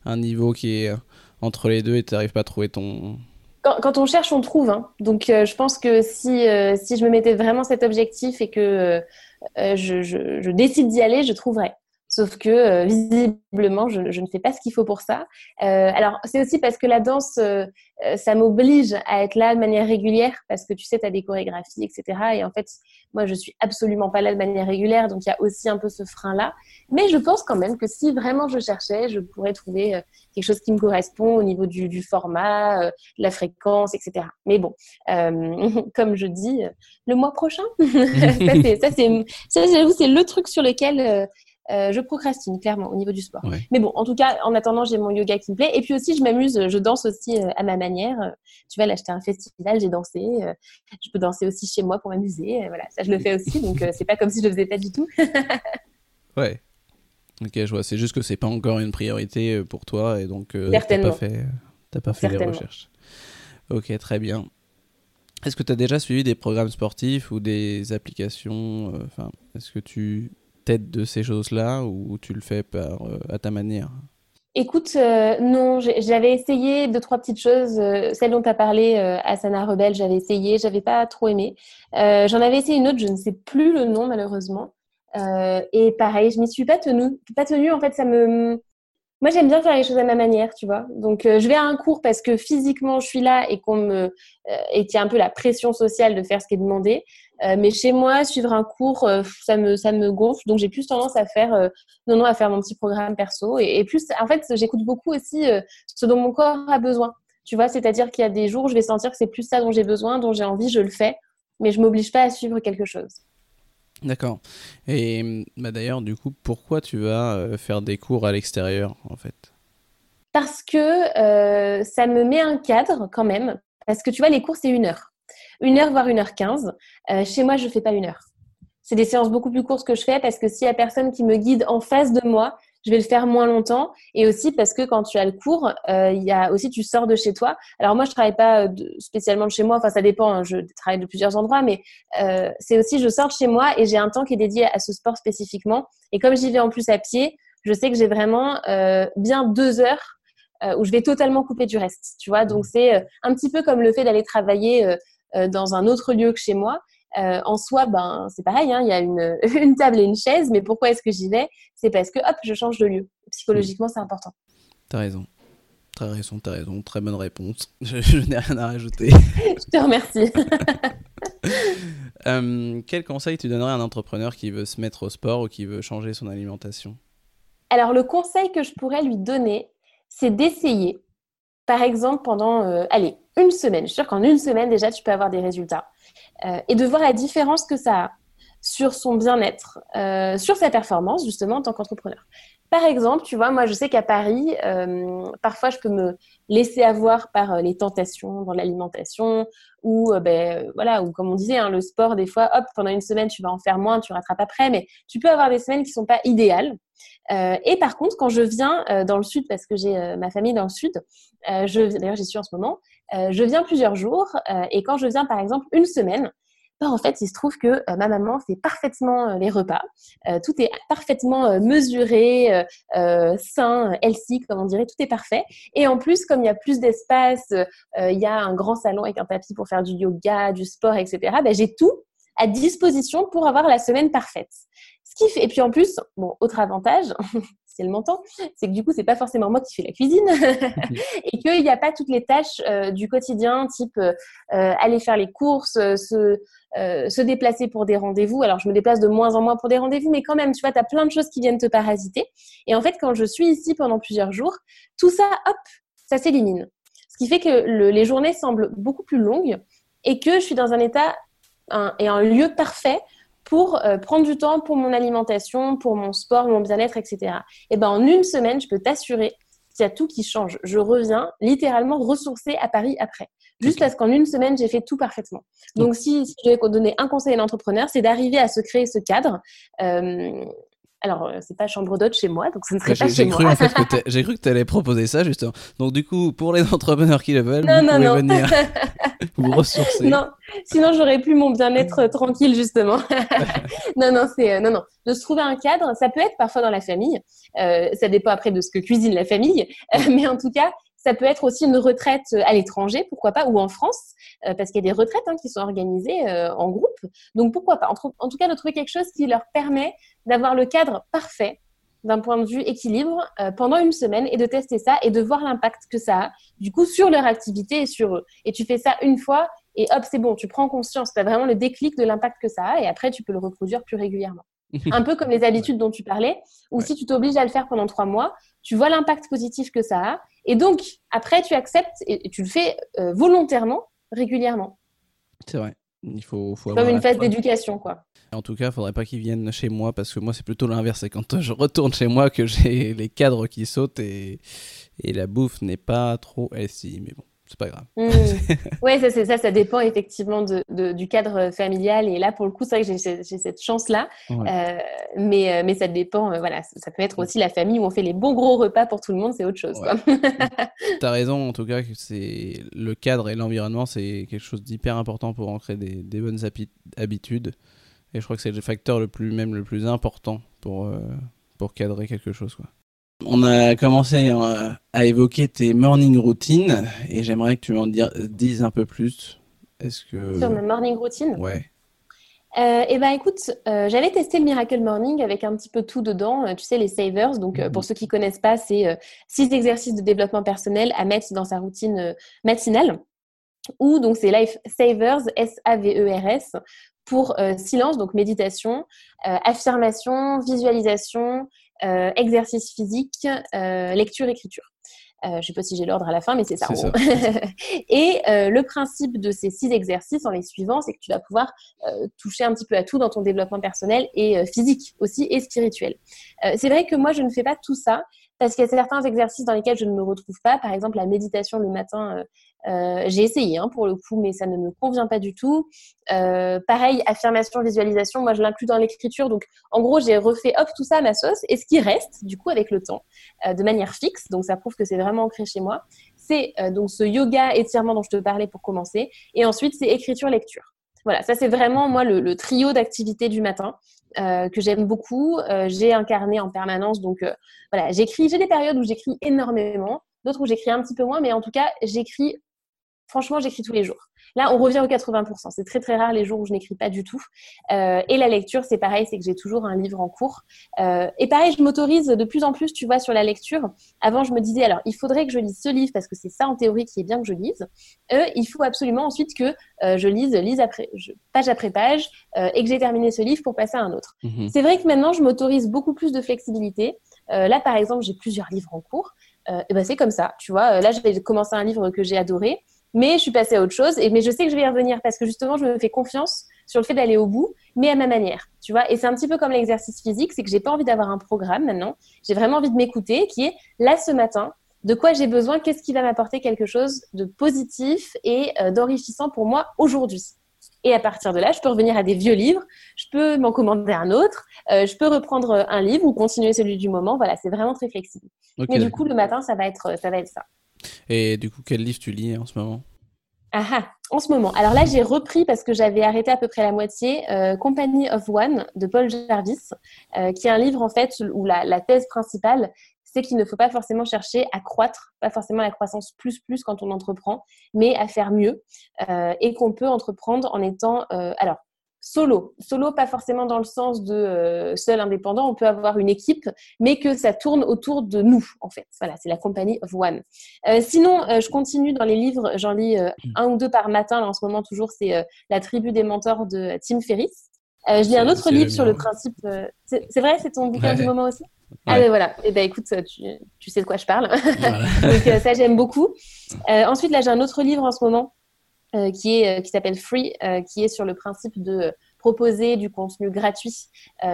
Speaker 2: un, niveau qui est entre les deux et tu n'arrives pas à trouver ton,
Speaker 1: quand, on cherche, on trouve. Hein. Donc, euh, je pense que si, euh, si je me mettais vraiment cet objectif et que euh, je, je, je, décide d'y aller, je trouverais. Sauf que euh, visiblement, je, ne fais pas ce qu'il faut pour ça. Euh, alors, c'est aussi parce que la danse, euh, ça m'oblige à être là de manière régulière, parce que tu sais, tu as des chorégraphies, etc. Et en fait, moi, je suis absolument pas là de manière régulière, donc il y a aussi un peu ce frein-là. Mais je pense quand même que si vraiment je cherchais, je pourrais trouver quelque chose qui me correspond au niveau du, format, la fréquence, etc. Mais bon, comme je dis, le mois prochain, ça, c'est, c'est le truc sur lequel euh, je procrastine clairement au niveau du sport. Mais bon, en tout cas, en attendant, j'ai mon yoga qui me plaît. Et puis aussi, je m'amuse, je danse aussi euh, à ma manière. Euh, tu vois, là, j'étais à un festival, j'ai dansé. je peux danser aussi chez moi pour m'amuser. Voilà, ça, je le fais aussi. Donc, c'est pas comme si je le faisais pas du tout.
Speaker 2: ouais. Ok, je vois. C'est juste que c'est pas encore une priorité pour toi et donc t'as pas fait, as pas fait les recherches. Ok, très bien. Est-ce que tu as déjà suivi des programmes sportifs ou des applications Enfin, est-ce que tu tête de ces choses-là ou tu le fais par, euh, à ta manière?
Speaker 1: Écoute, euh, non, j'avais essayé deux, trois petites choses. Euh, celle dont tu as parlé, Asana Rebelle, j'avais essayé, j'avais pas trop aimé. J'en avais essayé une autre, je ne sais plus le nom malheureusement. et pareil, je m'y suis pas tenue. Pas tenue, en fait, ça me, moi, j'aime bien faire les choses à ma manière, tu vois. Donc, euh, je vais à un cours parce que physiquement, je suis là et qu'on me euh, et qu'il y a un peu la pression sociale de faire ce qui est demandé. Euh, mais chez moi, suivre un cours, ça me ça me gonfle. Donc, j'ai plus tendance à faire non non à faire mon petit programme perso et, et plus en fait, j'écoute beaucoup aussi ce dont mon corps a besoin. Tu vois, c'est-à-dire qu'il y a des jours, où je vais sentir que c'est plus ça dont j'ai besoin, dont j'ai envie, je le fais, mais je m'oblige pas à suivre quelque chose.
Speaker 2: D'accord. Et bah d'ailleurs, du coup, pourquoi tu vas euh, faire des cours à l'extérieur, en fait?
Speaker 1: Parce que euh, ça me met un cadre quand même. Parce que tu vois, les cours, c'est une heure. Une heure, voire une heure quinze. Euh, chez moi, je ne fais pas une heure. C'est des séances beaucoup plus courtes que je fais parce que s'il y a personne qui me guide en face de moi, je vais le faire moins longtemps. Et aussi parce que quand tu as le cours, euh, y a aussi tu sors de chez toi. Alors moi, je travaille pas euh, spécialement de chez moi. Enfin, ça dépend. Hein, je travaille de plusieurs endroits, mais c'est aussi je sors de chez moi et j'ai un temps qui est dédié à ce sport spécifiquement. Et comme j'y vais en plus à pied, je sais que j'ai vraiment bien deux heures où je vais totalement couper du reste. Tu vois, donc c'est un petit peu comme le fait d'aller travailler dans un autre lieu que chez moi. Euh, en soi, ben, c'est pareil, hein, il y a une, une, table et une chaise, mais pourquoi est-ce que j'y vais? C'est parce que, hop, je change de lieu. Psychologiquement, c'est important.
Speaker 2: T'as raison. T'as raison, t'as raison. Très bonne réponse. Je, n'ai rien à rajouter.
Speaker 1: je te remercie.
Speaker 2: euh, quel conseil tu donnerais à un entrepreneur qui veut se mettre au sport ou qui veut changer son alimentation?
Speaker 1: Alors, le conseil que je pourrais lui donner, c'est d'essayer, par exemple, pendant, euh, allez, une semaine. Je suis sûre qu'en une semaine, déjà, tu peux avoir des résultats. Euh, et de voir la différence que ça a sur son bien-être, euh, sur sa performance, justement, en tant qu'entrepreneur. Par exemple, tu vois, moi, je sais qu'à Paris, euh, parfois, je peux me laisser avoir par euh, les tentations dans l'alimentation ou, euh, ben, voilà, ou comme on disait, hein, le sport, des fois, hop, pendant une semaine, tu vas en faire moins, tu rattrapes après, mais tu peux avoir des semaines qui sont pas idéales. Et par contre, quand je viens dans le sud, parce que j'ai ma famille dans le sud, d'ailleurs, j'y suis en ce moment, je viens plusieurs jours et quand je viens, par exemple, une semaine, en fait, il se trouve que euh, ma maman fait parfaitement euh, les repas. Euh, tout est parfaitement mesuré, sain, healthy, comme on dirait, tout est parfait. Et en plus, comme il y a plus d'espace, il y a un grand salon avec un tapis pour faire du yoga, du sport, etc. Ben, j'ai tout à disposition pour avoir la semaine parfaite. Ce qui fait, et puis en plus, bon, autre avantage, si elle m'entend, c'est que du coup, c'est pas forcément moi qui fais la cuisine et qu'il n'y a pas toutes les tâches euh, du quotidien, type euh, euh, aller faire les courses, se, se déplacer pour des rendez-vous. Alors, je me déplace de moins en moins pour des rendez-vous, mais quand même, tu vois, tu as plein de choses qui viennent te parasiter. Et en fait, quand je suis ici pendant plusieurs jours, tout ça, hop, ça s'élimine. Ce qui fait que les journées semblent beaucoup plus longues et que je suis dans un état et un lieu parfait pour euh, prendre du temps pour mon alimentation, pour mon sport, mon bien-être, etc. Et ben en une semaine, je peux t'assurer qu'il y a tout qui change. Je reviens littéralement ressourcée à Paris après. Juste parce qu'en une semaine, j'ai fait tout parfaitement. Donc, si, si je devais donner un conseil à l'entrepreneur, c'est d'arriver à se créer ce cadre. Euh, alors, euh, c'est pas chambre d'hôte chez moi, donc ce ne serait pas chez
Speaker 2: cru,
Speaker 1: moi.
Speaker 2: j'ai cru que tu allais proposer ça, justement. Donc, du coup, pour les entrepreneurs qui le veulent, vous pouvez venir vous ressourcer.
Speaker 1: Non, sinon, j'aurais plus mon bien-être tranquille, justement. non, non, c'est, euh, non, non. De se trouver un cadre, ça peut être parfois dans la famille. Euh, ça dépend après de ce que cuisine la famille. mais en tout cas, ça peut être aussi une retraite euh, à l'étranger, pourquoi pas, ou en France, euh, parce qu'il y a des retraites hein, qui sont organisées euh, en groupe. Donc pourquoi pas. En, tout cas, de trouver quelque chose qui leur permet d'avoir le cadre parfait d'un point de vue équilibre pendant une semaine et de tester ça et de voir l'impact que ça a du coup sur leur activité et sur eux. Et tu fais ça une fois et hop, c'est bon, tu prends conscience, tu as vraiment le déclic de l'impact que ça a et après tu peux le reproduire plus régulièrement. un peu comme les habitudes dont tu parlais, ou si tu t'obliges à le faire pendant trois mois, tu vois l'impact positif que ça a, et donc après tu acceptes et tu le fais euh, volontairement, régulièrement.
Speaker 2: C'est vrai. Il faut, faut
Speaker 1: comme une phase d'éducation, quoi.
Speaker 2: En tout cas, il faudrait pas qu'ils viennent chez moi parce que moi, c'est plutôt l'inverse. C'est quand je retourne chez moi que j'ai les cadres qui sautent et, et la bouffe n'est pas trop healthy. Mais bon c'est pas grave.
Speaker 1: Mmh. oui, ça, ça, ça dépend effectivement de, du cadre familial. Et là, pour le coup, c'est vrai que j'ai cette chance-là. Euh, mais, euh, mais ça dépend, euh, voilà, ça peut être aussi la famille où on fait les bons gros repas pour tout le monde, c'est autre chose.
Speaker 2: tu as raison, en tout cas, que c'est le cadre et l'environnement, c'est quelque chose d'hyper important pour ancrer des, des, bonnes habitudes. Et je crois que c'est le facteur le plus, même le plus important pour, pour cadrer quelque chose. Quoi. On a commencé euh, à évoquer tes morning routines et j'aimerais que tu m'en dises un peu plus.
Speaker 1: Est-ce que sur mes morning routines?
Speaker 2: Ouais.
Speaker 1: Euh, eh ben écoute, euh, j'avais testé le Miracle Morning avec un petit peu tout dedans. tu sais les savers. Donc pour mhm. ceux qui connaissent pas, c'est six exercices de développement personnel à mettre dans sa routine matinale. Ou donc c'est Life Savers, S-A-V-E-R-S, pour silence, donc méditation, affirmation, visualisation, euh, exercice physique, euh, lecture, écriture. Euh, je ne sais pas si j'ai l'ordre à la fin, mais c'est ça. et le principe de ces six exercices en les suivant, c'est que tu vas pouvoir toucher un petit peu à tout dans ton développement personnel et physique aussi et spirituel. c'est vrai que moi, je ne fais pas tout ça parce qu'il y a certains exercices dans lesquels je ne me retrouve pas. Par exemple, la méditation le matin, euh, j'ai essayé hein, pour le coup, mais ça ne me convient pas du tout. Euh, pareil, affirmation, visualisation, moi je l'inclus dans l'écriture. Donc en gros, j'ai refait hop tout ça à ma sauce. Et ce qui reste, du coup, avec le temps, euh, de manière fixe, donc ça prouve que c'est vraiment ancré chez moi, c'est donc ce yoga étirement dont je te parlais pour commencer. Et ensuite, c'est écriture-lecture. Voilà, ça c'est vraiment moi le, trio d'activités du matin que j'aime beaucoup. j'ai un carnet en permanence, donc voilà, j'écris. J'ai des périodes où j'écris énormément, d'autres où j'écris un petit peu moins, mais en tout cas, j'écris Franchement, j'écris tous les jours. Là, on revient aux 80%. C'est très très rare les jours où je n'écris pas du tout. Euh, et la lecture, c'est pareil, c'est que j'ai toujours un livre en cours. Euh, et pareil, je m'autorise de plus en plus, tu vois, sur la lecture. Avant, je me disais, alors, il faudrait que je lise ce livre parce que c'est ça en théorie qui est bien que je lise. Euh, il faut absolument ensuite que je lise, lise après, page après page, et que j'ai terminé ce livre pour passer à un autre. Mhm. C'est vrai que maintenant, je m'autorise beaucoup plus de flexibilité. là, par exemple, j'ai plusieurs livres en cours. et ben, c'est comme ça, tu vois. Là, je vais commencer un livre que j'ai adoré. Mais je suis passée à autre chose. Et, mais je sais que je vais y revenir parce que justement, je me fais confiance sur le fait d'aller au bout, mais à ma manière, tu vois. Et c'est un petit peu comme l'exercice physique, c'est que j'ai pas envie d'avoir un programme maintenant. J'ai vraiment envie de m'écouter, qui est là ce matin, de quoi j'ai besoin, qu'est-ce qui va m'apporter quelque chose de positif et euh, d'enrichissant pour moi aujourd'hui. Et à partir de là, je peux revenir à des vieux livres, je peux m'en commander un autre, euh, je peux reprendre un livre ou continuer celui du moment. Voilà, c'est vraiment très flexible. Mais du coup, le matin, ça va être ça. Va être ça.
Speaker 2: Et du coup, quel livre tu lis en ce moment?
Speaker 1: Ah, ah en ce moment. Alors là, j'ai repris parce que j'avais arrêté à peu près la moitié euh, Company of One de Paul Jarvis, euh, qui est un livre en fait où la, thèse principale, c'est qu'il ne faut pas forcément chercher à croître, pas forcément la croissance plus plus quand on entreprend, mais à faire mieux euh, et qu'on peut entreprendre en étant alors solo. Solo, pas forcément dans le sens de euh, seul indépendant, on peut avoir une équipe, mais que ça tourne autour de nous, en fait. Voilà, c'est la compagnie of one. sinon, je continue dans les livres, j'en lis un ou deux par matin. Là, en ce moment, toujours, c'est La tribu des mentors de Tim Ferriss. je lis un autre livre sur le principe. c'est vrai, c'est ton bouquin du moment aussi? Ah ben voilà, et eh ben écoute, tu, tu, sais de quoi je parle. Donc euh, ça j'aime beaucoup. Euh, ensuite là j'ai un autre livre en ce moment euh, qui est qui s'appelle Free, qui est sur le principe de proposer du contenu gratuit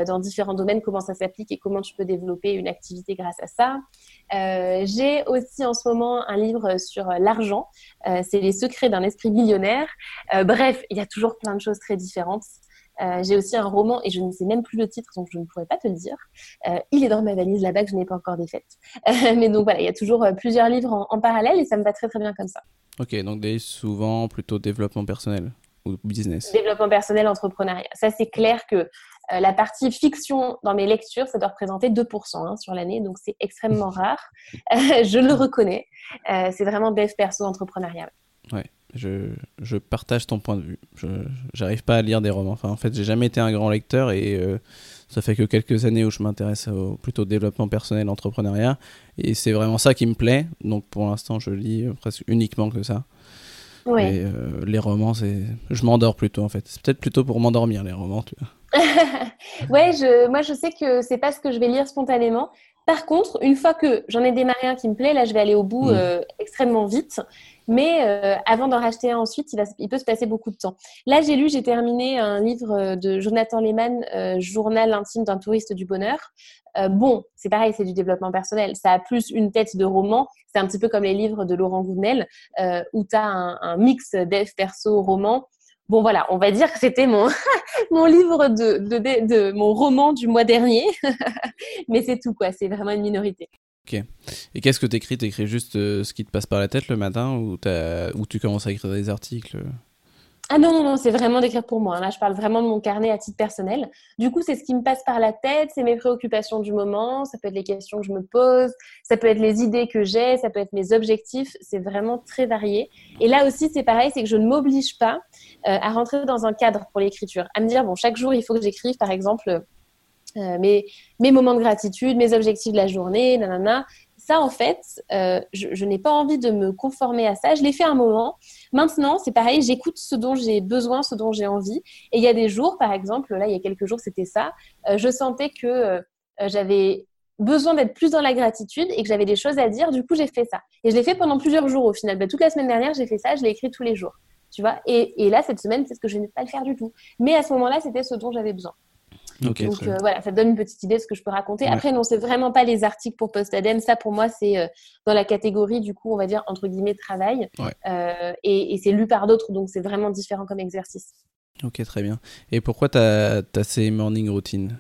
Speaker 1: dans différents domaines, comment ça s'applique et comment tu peux développer une activité grâce à ça. j'ai aussi en ce moment un livre sur l'argent, c'est les secrets d'un esprit millionnaire. bref, il y a toujours plein de choses très différentes. Euh, j'ai aussi un roman et je ne sais même plus le titre, donc je ne pourrais pas te le dire. Euh, il est dans ma valise là-bas que je n'ai pas encore défaite. Euh, mais donc voilà, il y a toujours plusieurs livres en, parallèle et ça me va très très bien comme ça.
Speaker 2: Ok, donc des souvent plutôt développement personnel ou business.
Speaker 1: Développement personnel, entrepreneuriat. Ça c'est clair que la partie fiction dans mes lectures, ça doit représenter 2% hein, sur l'année, donc c'est extrêmement rare. je le reconnais. c'est vraiment dev perso entrepreneuriat.
Speaker 2: Ouais. Je, je, partage ton point de vue. Je n'arrive pas à lire des romans. Enfin, en fait, j'ai jamais été un grand lecteur et euh, ça fait que quelques années où je m'intéresse au plutôt développement personnel, entrepreneuriat. Et c'est vraiment ça qui me plaît. Donc pour l'instant, je lis presque uniquement que ça. Et euh, les romans, c'est... je m'endors plutôt en fait. C'est peut-être plutôt pour m'endormir les romans, tu vois.
Speaker 1: ouais, je, moi je sais que c'est pas ce que je vais lire spontanément. Par contre, une fois que j'en ai démarré un qui me plaît, là je vais aller au bout mm. euh, extrêmement vite. Mais euh, avant d'en racheter un ensuite, il, peut se passer beaucoup de temps. Là, j'ai lu, j'ai terminé un livre euh, de Jonathan Lehman, euh, Journal intime d'un touriste du bonheur. bon, c'est pareil, c'est du développement personnel. Ça a plus une tête de roman. C'est un petit peu comme les livres de Laurent Gounel, où tu as un, mix dev perso roman. Bon voilà, on va dire que c'était mon, mon livre de, de, de, mon roman du mois dernier, mais c'est tout quoi, c'est vraiment une minorité.
Speaker 2: Ok. Et qu'est-ce que tu écris Tu écris juste euh, ce qui te passe par la tête le matin ou, tu commences à écrire des articles?
Speaker 1: Ah non, non, non, c'est vraiment d'écrire pour moi. Là, je parle vraiment de mon carnet à titre personnel. Du coup, c'est ce qui me passe par la tête, c'est mes préoccupations du moment, ça peut être les questions que je me pose, ça peut être les idées que j'ai, ça peut être mes objectifs. C'est vraiment très varié. Et là aussi, c'est pareil, c'est que je ne m'oblige pas euh, à rentrer dans un cadre pour l'écriture, à me dire, bon, chaque jour, il faut que j'écrive, par exemple, mes, mes, moments de gratitude, mes objectifs de la journée, nanana. Ça, en fait, euh, je, n'ai pas envie de me conformer à ça. Je l'ai fait un moment. Maintenant, c'est pareil, j'écoute ce dont j'ai besoin, ce dont j'ai envie. Et il y a des jours, par exemple, là, il y a quelques jours, c'était ça. Euh, je sentais que j'avais besoin d'être plus dans la gratitude et que j'avais des choses à dire. Du coup, j'ai fait ça. Et je l'ai fait pendant plusieurs jours au final. Ben, toute la semaine dernière, j'ai fait ça. Je l'ai écrit tous les jours. Tu vois? Et, et là, cette semaine, c'est ce que je n'ai pas le faire du tout. Mais à ce moment-là, c'était ce dont j'avais besoin. Donc euh, voilà, ça donne une petite idée de ce que je peux raconter. Après, non, c'est vraiment pas les articles pour Postadem. Ça, pour moi, c'est euh, dans la catégorie, du coup, on va dire, entre guillemets, travail. Euh, et, c'est lu par d'autres, donc c'est vraiment différent comme exercice.
Speaker 2: Ok, très bien. Et pourquoi tu as, ces morning routines?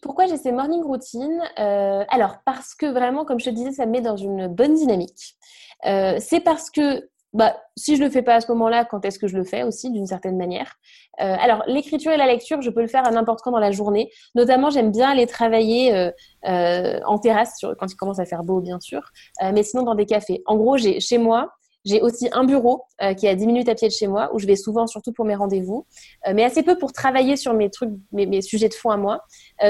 Speaker 1: Pourquoi j'ai ces morning routines? Alors, parce que vraiment, comme je te disais, ça me met dans une bonne dynamique. c'est parce que bah, si je le fais pas à ce moment-là, quand est-ce que je le fais aussi, d'une certaine manière? Euh, Alors, l'écriture et la lecture, je peux le faire à n'importe quand dans la journée. Notamment, j'aime bien aller travailler euh, euh, en terrasse, sur, quand il commence à faire beau, bien sûr, mais sinon dans des cafés. En gros, j'ai chez moi, j'ai aussi un bureau qui est à 10 minutes à pied de chez moi, où je vais souvent, surtout pour mes rendez-vous, mais assez peu pour travailler sur mes trucs, mes, mes sujets de fond à moi.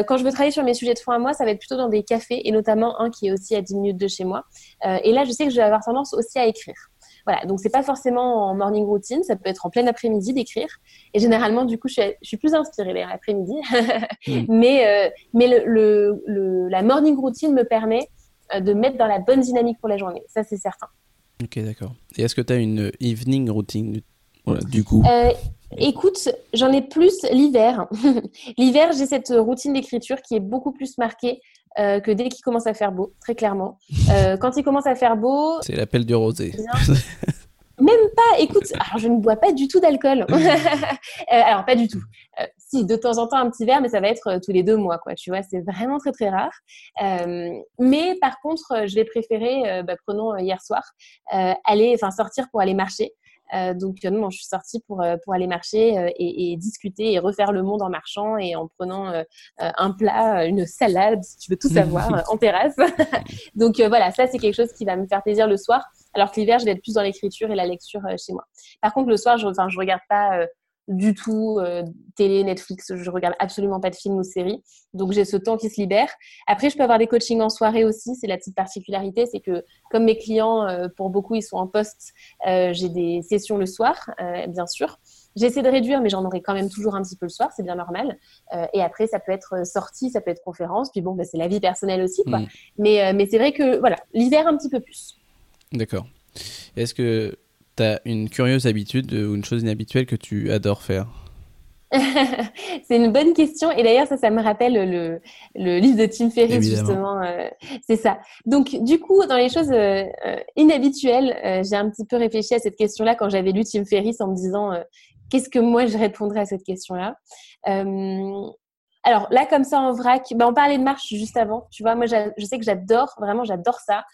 Speaker 1: quand je veux travailler sur mes sujets de fond à moi, ça va être plutôt dans des cafés, et notamment un qui est aussi à 10 minutes de chez moi. et là, je sais que je vais avoir tendance aussi à écrire. Voilà, donc c'est pas forcément en morning routine, ça peut être en plein après-midi d'écrire. Et généralement, du coup, je suis, plus inspirée l'après-midi. Hmm. Mais, euh, mais le, la morning routine me permet euh, de mettre dans la bonne dynamique pour la journée. Ça, c'est certain.
Speaker 2: Ok, d'accord. Et est-ce que tu as une evening routine du coup?
Speaker 1: Euh, Écoute, j'en ai plus l'hiver. l'hiver, j'ai cette routine d'écriture qui est beaucoup plus marquée euh, que dès qu'il commence à faire beau, très clairement. Euh, quand il commence à faire beau...
Speaker 2: C'est l'appel du rosé.
Speaker 1: Même pas, écoute, alors je ne bois pas du tout d'alcool. alors pas du tout. si, de temps en temps un petit verre, mais ça va être tous les deux mois, quoi. Tu vois, c'est vraiment très très rare. mais par contre, je vais préférer, bah, prenons hier soir, aller, enfin sortir pour aller marcher. Euh, donc non, je suis sortie pour, euh, pour aller marcher euh, et, discuter et refaire le monde en marchant et en prenant un plat, une salade, si tu veux tout savoir, en terrasse. donc voilà, ça c'est quelque chose qui va me faire plaisir le soir. Alors que l'hiver, je vais être plus dans l'écriture et la lecture chez moi. Par contre, le soir, je ne je regarde pas du tout euh, télé, Netflix, je regarde absolument pas de films ou séries. Donc j'ai ce temps qui se libère. Après, je peux avoir des coachings en soirée aussi. C'est la petite particularité, c'est que comme mes clients, euh, pour beaucoup, ils sont en poste, euh, j'ai des sessions le soir, bien sûr. J'essaie de réduire, mais j'en aurai quand même toujours un petit peu le soir, c'est bien normal. et après, ça peut être sortie, ça peut être conférence. Puis bon, bah, c'est la vie personnelle aussi, quoi. Mm. Mais, mais c'est vrai que voilà, l'hiver un petit peu plus.
Speaker 2: D'accord. Est-ce que Une curieuse habitude ou une chose inhabituelle que tu adores faire
Speaker 1: c'est une bonne question. Et d'ailleurs, ça, ça me rappelle le, le livre de Tim Ferriss, justement. Euh, c'est ça. Donc, du coup, dans les choses euh, euh, inhabituelles, j'ai un petit peu réfléchi à cette question-là quand j'avais lu Tim Ferriss en me disant qu'est-ce que moi je répondrais à cette question-là. alors, là, comme ça, en vrac, bah, on parlait de marche juste avant. Tu vois, moi, je sais que j'adore, vraiment, j'adore ça,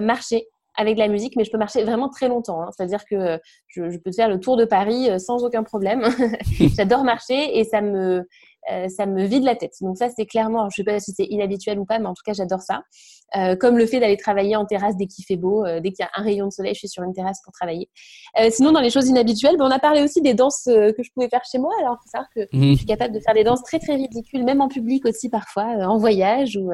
Speaker 1: marcher avec la musique, mais je peux marcher vraiment très longtemps. Hein. C'est-à-dire que je, je, peux faire le tour de Paris euh, sans aucun problème. J'adore marcher et ça me, euh, ça me vide la tête. Donc ça, c'est clairement, je ne sais pas si c'est inhabituel ou pas, mais en tout cas, j'adore ça. Euh, comme le fait d'aller travailler en terrasse dès qu'il fait beau, euh, dès qu'il y a un rayon de soleil, je suis sur une terrasse pour travailler. sinon, dans les choses inhabituelles, ben, on a parlé aussi des danses que je pouvais faire chez moi. Alors, il faut savoir que mmh. je suis capable de faire des danses très, très ridicules, même en public aussi parfois, en voyage. Ou,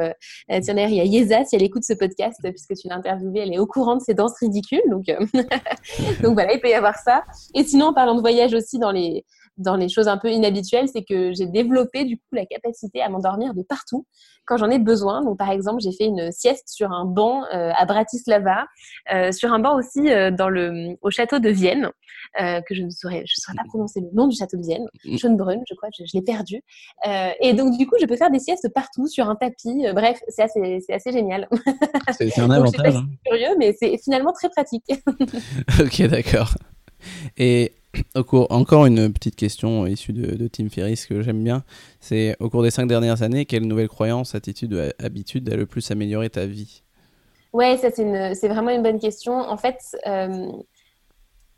Speaker 1: tiens, il y a Yeza, si elle écoute ce podcast, puisque tu l'as interviewée, elle est au courant de ces danses ridicules. Donc, donc voilà, il peut y avoir ça. Et sinon, en parlant de voyage aussi dans les dans les choses un peu inhabituelles, c'est que j'ai développé du coup la capacité à m'endormir de partout quand j'en ai besoin. Donc par exemple, j'ai fait une sieste sur un banc euh, à Bratislava, euh, sur un banc aussi euh, dans le au château de Vienne, que je ne saurais je saurais pas prononcer le nom du château de Vienne, mm. Schönbrunn, je crois, je, je l'ai perdu. et donc du coup, je peux faire des siestes partout sur un tapis. bref, c'est assez c'est assez génial.
Speaker 2: C'est un avantage.
Speaker 1: Hein. curieux, mais c'est finalement très pratique.
Speaker 2: ok, d'accord. Et au cours, encore une petite question issue de, Tim Ferriss que j'aime bien. C'est au cours des cinq dernières années, quelle nouvelle croyance, attitude habitude a le plus amélioré ta vie?
Speaker 1: Ouais, ça c'est vraiment une bonne question. En fait, euh,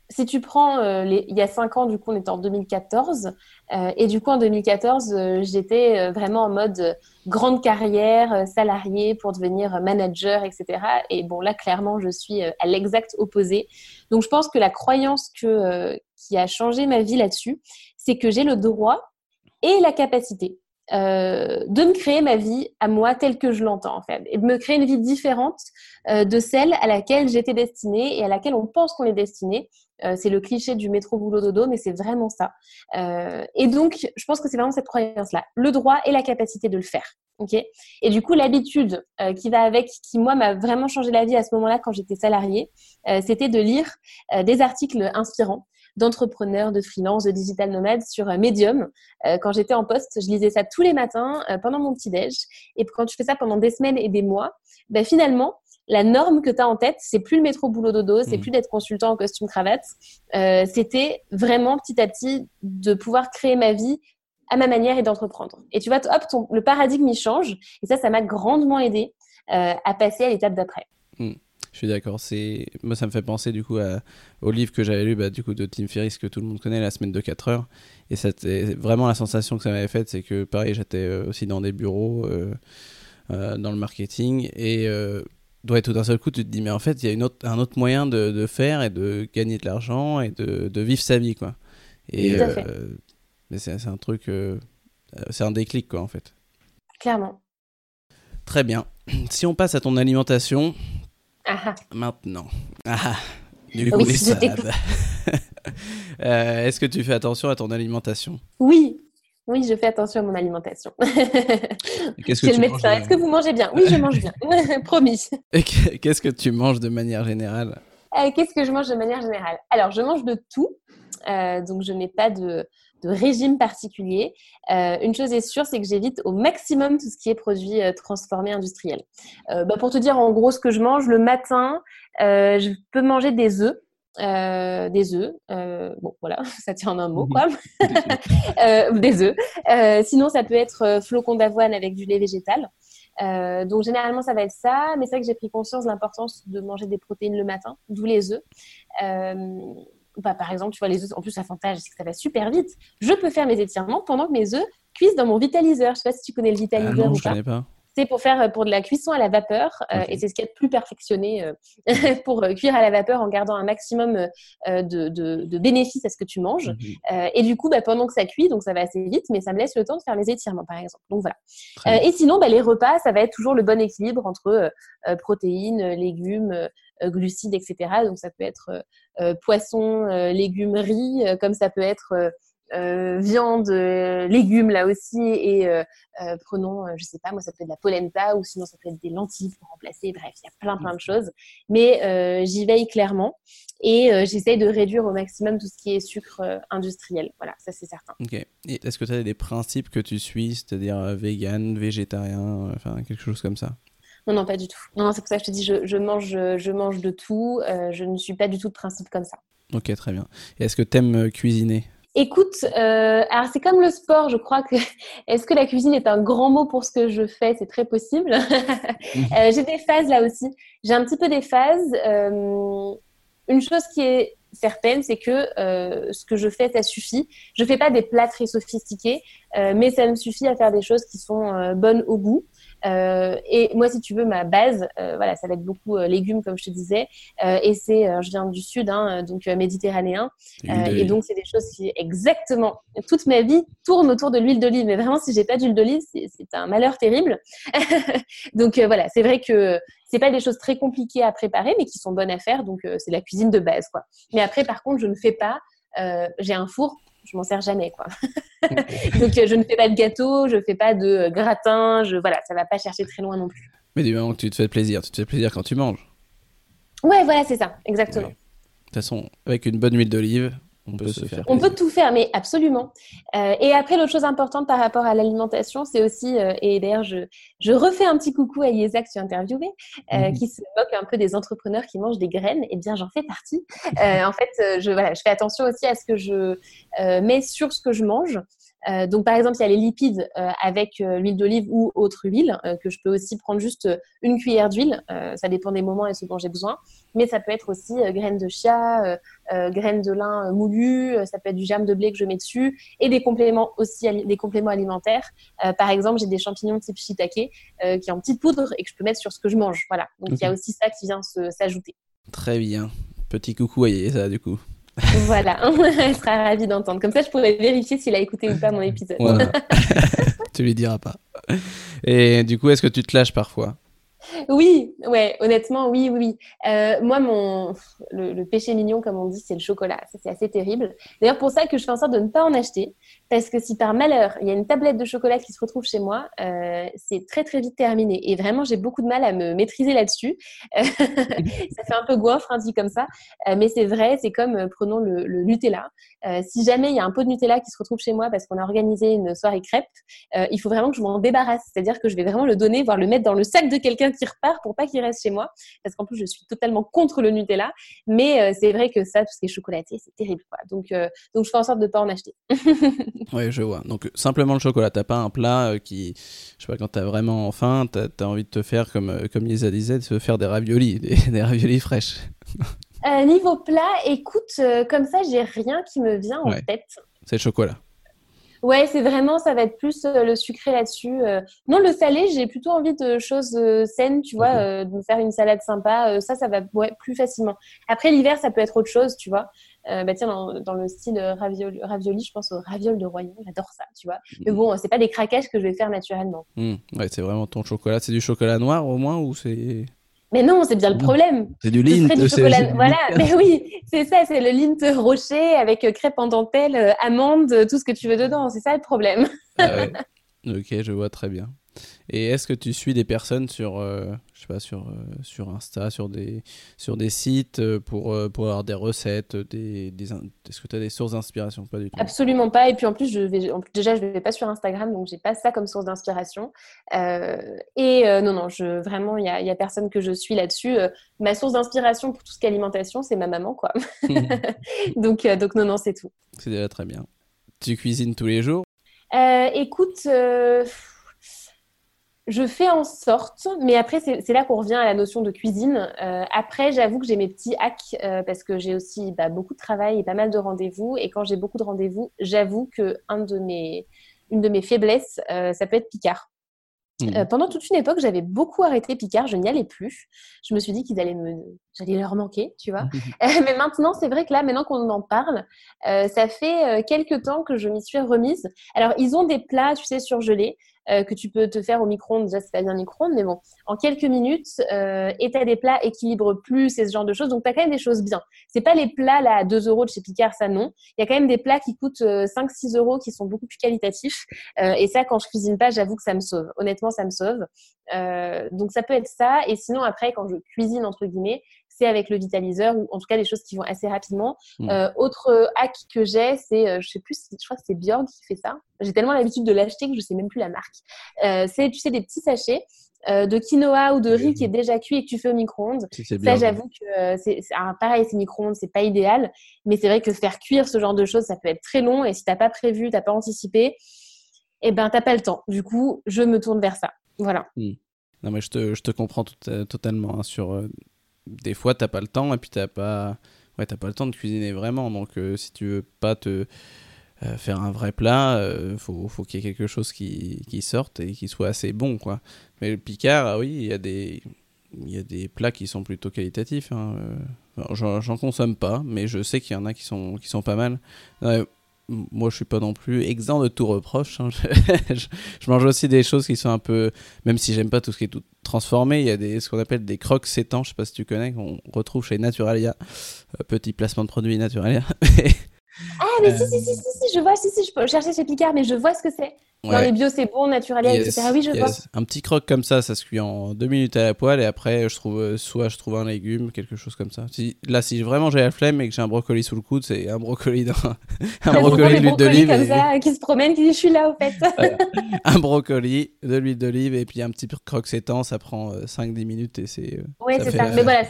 Speaker 1: si tu prends euh, il y a cinq ans, du coup, on était en 2014. Euh, et du coup, en 2014, euh, j'étais vraiment en mode grande carrière, salarié pour devenir manager, etc. Et bon, là, clairement, je suis à l'exact opposé. Donc, je pense que la croyance qui a changé ma vie là-dessus, c'est que j'ai le droit et la capacité de me créer ma vie à moi telle que je l'entends en fait, et de me créer une vie différente de celle à laquelle j'étais destinée et à laquelle on pense qu'on est destiné. Euh, c'est le cliché du métro boulot dodo, mais c'est vraiment ça. et donc, je pense que c'est vraiment cette croyance-là, le droit et la capacité de le faire. ok? Et du coup, l'habitude qui va avec, qui moi m'a vraiment changé la vie à ce moment-là quand j'étais salariée, c'était de lire des articles inspirants d'entrepreneurs, de freelance, de digital nomades sur euh, Medium. Euh, quand j'étais en poste, je lisais ça tous les matins euh, pendant mon petit-déj. Et quand tu fais ça pendant des semaines et des mois, ben finalement, la norme que tu as en tête, c'est plus le métro boulot dodo, c'est mmh. plus d'être consultant en costume cravate. C'était vraiment petit à petit de pouvoir créer ma vie à ma manière et d'entreprendre. Et tu vois, hop, le paradigme il change. Et ça, ça m'a grandement aidé à passer à l'étape d'après.
Speaker 2: Mmh. Je suis d'accord. C'est moi, ça me fait penser du coup au livre que j'avais lu, bah, du coup de Tim Ferriss que tout le monde connaît, La semaine de 4 heures. Et c'était vraiment la sensation que ça m'avait faite, c'est que pareil, j'étais euh, aussi dans des bureaux, euh, euh, dans le marketing, et doit tout d'un seul coup, tu te dis mais en fait, il y a une autre, un autre moyen de, de, faire et de gagner de l'argent et de, de, vivre sa vie, quoi. Et mais c'est un truc, c'est un déclic, quoi, en fait.
Speaker 1: Clairement.
Speaker 2: Très bien. Si on passe à ton alimentation, ah. Maintenant. Ah. Du coup, les salades. Euh, est-ce que tu fais attention à ton alimentation?
Speaker 1: Oui. Oui, je fais attention à mon alimentation.
Speaker 2: Qu'est-ce que tu
Speaker 1: médecin. Est-ce que vous mangez bien? Oui, je mange bien. Promis.
Speaker 2: Qu'est-ce que tu manges de manière générale?
Speaker 1: Qu'est-ce que je mange de manière générale? Alors, je mange de tout. donc, je n'ai pas de, régime particulier. une chose est sûre, c'est que j'évite au maximum tout ce qui est produit transformé industriel. Bah, pour te dire en gros ce que je mange, le matin, je peux manger des œufs. Euh, des œufs. Euh, bon, voilà, ça tient en un mot, quoi. euh, des œufs. Sinon, ça peut être flocons d'avoine avec du lait végétal. donc, généralement, ça va être ça. Mais c'est vrai que j'ai pris conscience de l'importance de manger des protéines le matin, d'où les œufs. Bah, par exemple, tu vois, les œufs, en plus, l'avantage, c'est que ça va super vite. Je peux faire mes étirements pendant que mes œufs cuisent dans mon vitaliseur. Je sais pas si tu connais le vitaliseur ah non, ou
Speaker 2: je Connais pas.
Speaker 1: C'est pour faire pour de la cuisson à la vapeur euh, et c'est ce qui est le plus perfectionné euh, pour euh, cuire à la vapeur en gardant un maximum de, de, bénéfices à ce que tu manges. Mhm. et du coup, bah, pendant que ça cuit, donc ça va assez vite, mais ça me laisse le temps de faire les étirements, par exemple. Donc voilà. et sinon, bah, les repas, ça va être toujours le bon équilibre entre protéines, légumes, glucides, etc. Donc ça peut être poisson, légumes, riz, comme ça peut être euh, viande, euh, légumes là aussi, et euh, prenons, je sais pas, moi ça peut être de la polenta ou sinon ça peut être des lentilles pour remplacer. Bref, il y a plein plein de choses, mais j'y veille clairement et j'essaye de réduire au maximum tout ce qui est sucre industriel. Voilà, ça c'est certain.
Speaker 2: Ok. Et est-ce que tu as des principes que tu suis, c'est-à-dire vegan, végétarien, enfin quelque chose comme ça?
Speaker 1: Non, non, pas du tout. Non, c'est pour ça que je te dis, je, je mange, je mange de tout. je ne suis pas du tout de principe comme ça.
Speaker 2: Ok, très bien. Et est-ce que tu aimes cuisiner?
Speaker 1: Écoute, euh, alors c'est comme le sport, je crois que est-ce que la cuisine est un grand mot pour ce que je fais? C'est très possible. euh, j'ai des phases là aussi. J'ai un petit peu des phases. Euh, une chose qui est certaine, c'est que euh, ce que je fais, ça suffit. Je fais pas des plats très sophistiqués, euh, mais ça me suffit à faire des choses qui sont bonnes au goût. Euh, et moi, si tu veux, ma base, euh, voilà, ça va être beaucoup euh, légumes, comme je te disais. et c'est, je viens du sud, hein, donc méditerranéen. et donc, c'est des choses qui, exactement, toute ma vie tourne autour de l'huile d'olive. Mais vraiment, si j'ai pas d'huile d'olive, c'est un malheur terrible. donc voilà, c'est vrai que c'est pas des choses très compliquées à préparer, mais qui sont bonnes à faire. Donc c'est la cuisine de base, quoi. Mais après, par contre, je ne fais pas. j'ai un four je m'en sers jamais quoi. Donc euh, je ne fais pas de gâteau, je fais pas de euh, gratin, je voilà, ça va pas chercher très loin non plus.
Speaker 2: Mais du moment que tu te fais plaisir, tu te fais plaisir quand tu manges.
Speaker 1: Ouais, voilà, c'est ça, exactement. De
Speaker 2: toute façon, avec une bonne huile d'olive, on peut, se faire.
Speaker 1: On peut tout faire, mais absolument. Euh, et après, l'autre chose importante par rapport à l'alimentation, c'est aussi, euh, et d'ailleurs, je, je, refais un petit coucou à Yesa que tu as interviewé, euh, mhm. qui se moque un peu des entrepreneurs qui mangent des graines. Eh bien, j'en fais partie. en fait, je, voilà, je fais attention aussi à ce que je mets sur ce que je mange. Euh, donc, par exemple, il y a les lipides euh, avec euh, l'huile d'olive ou autre huile, que je peux aussi prendre juste une cuillère d'huile. ça dépend des moments et ce dont j'ai besoin. Mais ça peut être aussi graines de chia, graines de lin moulues, ça peut être du germe de blé que je mets dessus, et des compléments aussi, des compléments alimentaires. par exemple, j'ai des champignons type shiitake qui est en petite poudre et que je peux mettre sur ce que je mange. Voilà. Donc, il y a aussi ça qui vient s'ajouter.
Speaker 2: Très bien. Petit coucou à ça du coup.
Speaker 1: Voilà, elle sera ravie d'entendre. Comme ça, je pourrais vérifier s'il a écouté ou pas mon épisode.
Speaker 2: tu lui diras pas. Et du coup, est-ce que tu te lâches parfois?
Speaker 1: Oui, ouais, honnêtement, oui, oui. Euh, moi, mon le, péché mignon, comme on dit, c'est le chocolat. c'est assez terrible. D'ailleurs, pour ça que je fais en sorte de ne pas en acheter, parce que si par malheur il y a une tablette de chocolat qui se retrouve chez moi, euh, c'est très très vite terminé. Et vraiment, j'ai beaucoup de mal à me maîtriser là-dessus. ça fait un peu goinfre hein, dit comme ça, euh, mais c'est vrai. C'est comme prenons le, le Nutella. si jamais il y a un pot de Nutella qui se retrouve chez moi parce qu'on a organisé une soirée crêpe, il faut vraiment que je m'en débarrasse. C'est-à-dire que je vais vraiment le donner, voire le mettre dans le sac de quelqu'un qui repart pour pas qu'il reste chez moi. Parce qu'en plus, je suis totalement contre le Nutella. Mais euh, c'est vrai que ça, tout ce qui est chocolaté, c'est terrible. Quoi. Donc, euh, donc, je fais en sorte de pas en acheter.
Speaker 2: oui, je vois. Donc, simplement le chocolat. T'as pas un plat euh, qui, je sais pas, quand t'as vraiment faim, t'as as envie de te faire, comme, comme Lisa disait, de se faire des raviolis, des, raviolis fraîches.
Speaker 1: niveau plat, écoute, comme ça, j'ai rien qui me vient en tête.
Speaker 2: C'est le chocolat.
Speaker 1: Ouais, c'est vraiment, ça va être plus euh, le sucré là-dessus. Euh. Non, le salé, j'ai plutôt envie de choses euh, saines, tu vois, de me faire une salade sympa. ça, ça va ouais, plus facilement. Après, l'hiver, ça peut être autre chose, tu vois. bah tiens, dans, le style ravioli, ravioli, je pense au raviol de Royan, j'adore ça, tu vois. Mais mm. bon, c'est pas des craquages que je vais faire naturellement.
Speaker 2: Mm. Ouais, c'est vraiment ton chocolat. C'est du chocolat noir au moins ou c'est
Speaker 1: mais non, c'est bien le problème.
Speaker 2: C'est du lint.
Speaker 1: Voilà, mais oui, c'est ça, c'est le lint rocher avec crêpe en dentelle, euh, amande, tout ce que tu veux dedans. C'est ça le problème.
Speaker 2: Ah ok, je vois très bien. Et est-ce que tu suis des personnes sur, euh, je sais pas, sur, euh, sur Insta, sur des, sur des sites euh, pour, pour avoir des recettes des, des Est-ce que tu as des sources d'inspiration Pas du tout?
Speaker 1: Absolument pas. Et puis en plus, je vais, déjà, je ne vais pas sur Instagram, donc j'ai pas ça comme source d'inspiration. et non, non, je, vraiment, il n'y a, y a, personne que je suis là-dessus. ma source d'inspiration pour tout ce qui est alimentation, c'est ma maman, quoi. donc, donc, non, non, c'est tout.
Speaker 2: C'est déjà très bien. Tu cuisines tous les jours?
Speaker 1: Écoute je fais en sorte, mais après, c'est là qu'on revient à la notion de cuisine. Euh, après, j'avoue que j'ai mes petits hacks euh, parce que j'ai aussi bah, beaucoup de travail et pas mal de rendez-vous. Et quand j'ai beaucoup de rendez-vous, j'avoue que un de mes, une de mes faiblesses, euh, ça peut être Picard. Mmh. pendant toute une époque, j'avais beaucoup arrêté Picard, je n'y allais plus. Je me suis dit qu'ils allaient me, j'allais leur manquer, tu vois. mais maintenant, c'est vrai que là, maintenant qu'on en parle, ça fait quelques temps que je m'y suis remise. Alors, ils ont des plats, tu sais, surgelés. Euh, que tu peux te faire au micro-ondes. Déjà, c'est pas bien micro-ondes, mais bon, en quelques minutes, euh, tu des plats équilibre plus et ce genre de choses. Donc, tu as quand même des choses bien. C'est pas les plats là à 2 euros de chez Picard, ça non. Il y a quand même des plats qui coûtent 5-6 euh, euros qui sont beaucoup plus qualitatifs. Euh, et ça, quand je cuisine pas, j'avoue que ça me sauve. Honnêtement, ça me sauve. donc, ça peut être ça. Et sinon, après, quand je cuisine, entre guillemets, c'est avec le vitaliseur ou en tout cas des choses qui vont assez rapidement. Mm. Euh, autre hack que j'ai, c'est, euh, je sais plus, je crois que c'est Björn qui fait ça. J'ai tellement l'habitude de l'acheter que je sais même plus la marque. Euh, c'est, tu sais, des petits sachets. de quinoa ou de riz qui est déjà cuit et que tu fais au micro-ondes. Ça, j'avoue que c'est, pareil, c'est micro-ondes, c'est pas idéal, mais c'est vrai que faire cuire ce genre de choses, ça peut être très long et si t'as pas prévu, t'as pas anticipé, eh ben t'as pas le temps. Du coup, je me tourne vers ça. Voilà.
Speaker 2: Mm. Non, mais je te, je te comprends totalement hein, sur des fois, t'as pas le temps et puis t'as pas, ouais, t'as pas le temps de cuisiner vraiment. Donc, euh, si tu veux pas te euh, faire un vrai plat, euh, faut, faut qu'il y ait quelque chose qui, qui, sorte et qui soit assez bon, quoi. Mais le Picard, ah oui, il y a des, il y a des plats qui sont plutôt qualitatifs. Hein. J'en consomme pas, mais je sais qu'il y en a qui sont, qui sont pas mal moi je suis pas non plus exempt de tout reproche. Hein. Je, mange aussi des choses qui sont un peu, même si j'aime pas tout ce qui est tout transformé, il y a des, ce qu'on appelle des crocs sétants, je sais pas si tu connais, qu'on retrouve chez Naturalia. Euh, petit placement de produit Naturalia.
Speaker 1: ah mais si, si, si, si, je vois, si, si, je peux chercher chez Picard, mais je vois ce que c'est. Dans les bio, c'est bon, Naturalia, etc. Oui, je vois.
Speaker 2: Un petit croque comme ça, ça se cuit en deux minutes à la poêle et après, je trouve, euh, soit je trouve un légume, quelque chose comme ça. Si, là, si vraiment j'ai la flemme et que j'ai un brocoli sous le coude, c'est un brocoli dans
Speaker 1: un brocoli d'huile d'olive. comme ça, qui se promène, qui dit je suis là au fait.
Speaker 2: un brocoli, de l'huile d'olive et puis un petit croque sétant, ça prend 5-10 euh, minutes et c'est. Euh,
Speaker 1: oui, c'est ça. Mais voilà,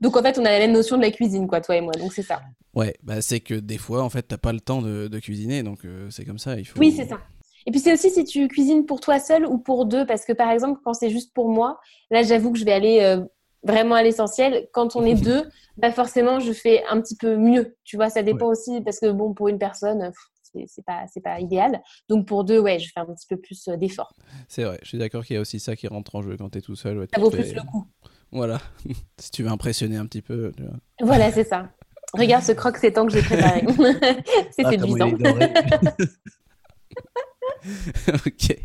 Speaker 1: donc en fait, on a la même notion de la cuisine, quoi, toi et moi. Donc c'est ça.
Speaker 2: Ouais, bah c'est que des fois, en fait, t'as pas le temps de, de cuisiner, donc c'est comme ça. Il faut...
Speaker 1: Oui, c'est ça. Et puis c'est aussi si tu cuisines pour toi seul ou pour deux, parce que par exemple, quand c'est juste pour moi, là j'avoue que je vais aller euh, vraiment à l'essentiel. Quand on est deux, bah forcément je fais un petit peu mieux. Tu vois, ça dépend aussi parce que bon, pour une personne, c'est pas c'est pas idéal. Donc pour deux, ouais, je fais un petit peu plus euh, d'effort.
Speaker 2: C'est vrai. Je suis d'accord qu'il y a aussi ça qui rentre en jeu quand tu es tout seul.
Speaker 1: ça vaut plus le coup.
Speaker 2: Voilà. si tu veux impressionner un petit peu.
Speaker 1: Voilà, c'est ça. Regarde ce croque c'est temps que j'ai préparé. c'est ah, séduisant.
Speaker 2: ok.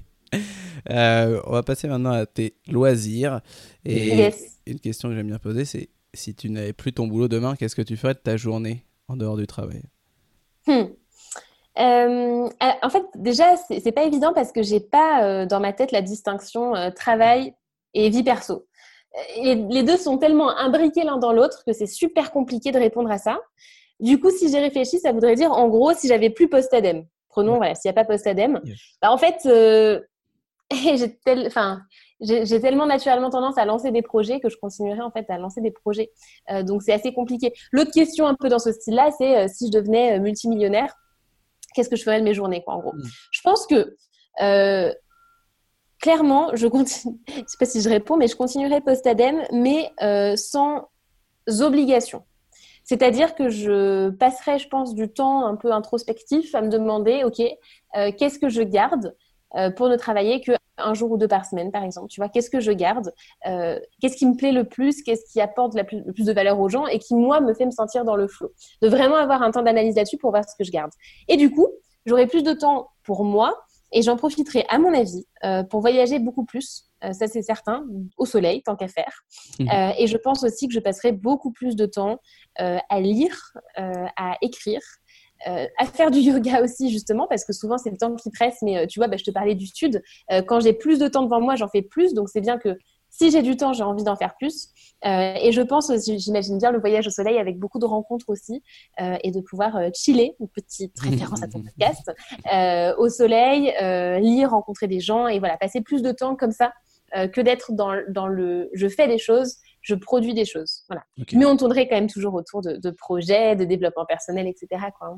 Speaker 2: Euh, on va passer maintenant à tes loisirs. Et une question que j'aime bien poser, c'est si tu n'avais plus ton boulot demain, qu'est-ce que tu ferais de ta journée en dehors du travail?
Speaker 1: Hmm. euh, en fait, déjà, c'est pas évident parce que j'ai pas euh, dans ma tête la distinction travail et vie perso. Et les deux sont tellement imbriqués l'un dans l'autre que c'est super compliqué de répondre à ça. Du coup, si j'ai réfléchi, ça voudrait dire, en gros, si j'avais plus post-ADEM, Prenons, voilà, s'il n'y a pas post-ADEME. Bah, en fait, euh, j'ai tellement naturellement tendance à lancer des projets que je continuerai en fait à lancer des projets. Euh, donc c'est assez compliqué. L'autre question un peu dans ce style-là, c'est euh, si je devenais multimillionnaire, qu'est-ce que je ferais de mes journées, quoi, en gros? Mm. Je pense que clairement, je continue. je sais pas si je réponds, mais je continuerai post-ADEME, mais sans obligation. C'est-à-dire que je passerai, je pense, du temps un peu introspectif à me demander, OK, euh, qu'est-ce que je garde euh, pour ne travailler qu'un jour ou deux par semaine, par exemple. Tu vois, qu'est-ce que je garde euh, Qu'est-ce qui me plaît le plus Qu'est-ce qui apporte la plus, le plus de valeur aux gens et qui, moi, me fait me sentir dans le flot De vraiment avoir un temps d'analyse là-dessus pour voir ce que je garde. Et du coup, j'aurai plus de temps pour moi et j'en profiterai, à mon avis, pour voyager beaucoup plus euh, ça c'est certain, au soleil, tant qu'à faire. Mmh. Euh, et je pense aussi que je passerai beaucoup plus de temps euh, à lire, à écrire. à faire du yoga aussi justement parce que souvent c'est le temps qui presse. Mais tu vois, bah, je te parlais du sud. quand j'ai plus de temps devant moi, j'en fais plus. Donc c'est bien que si j'ai du temps, j'ai envie d'en faire plus. Euh, et je pense, j'imagine bien le voyage au soleil avec beaucoup de rencontres aussi euh, et de pouvoir euh, chiller, une petite référence à ton podcast, au soleil, lire, rencontrer des gens et voilà, passer plus de temps comme ça que d'être dans, dans, le je fais des choses, je produis des choses. Voilà. Mais on tournerait quand même toujours autour de, projets, de développement personnel, etc. Quoi.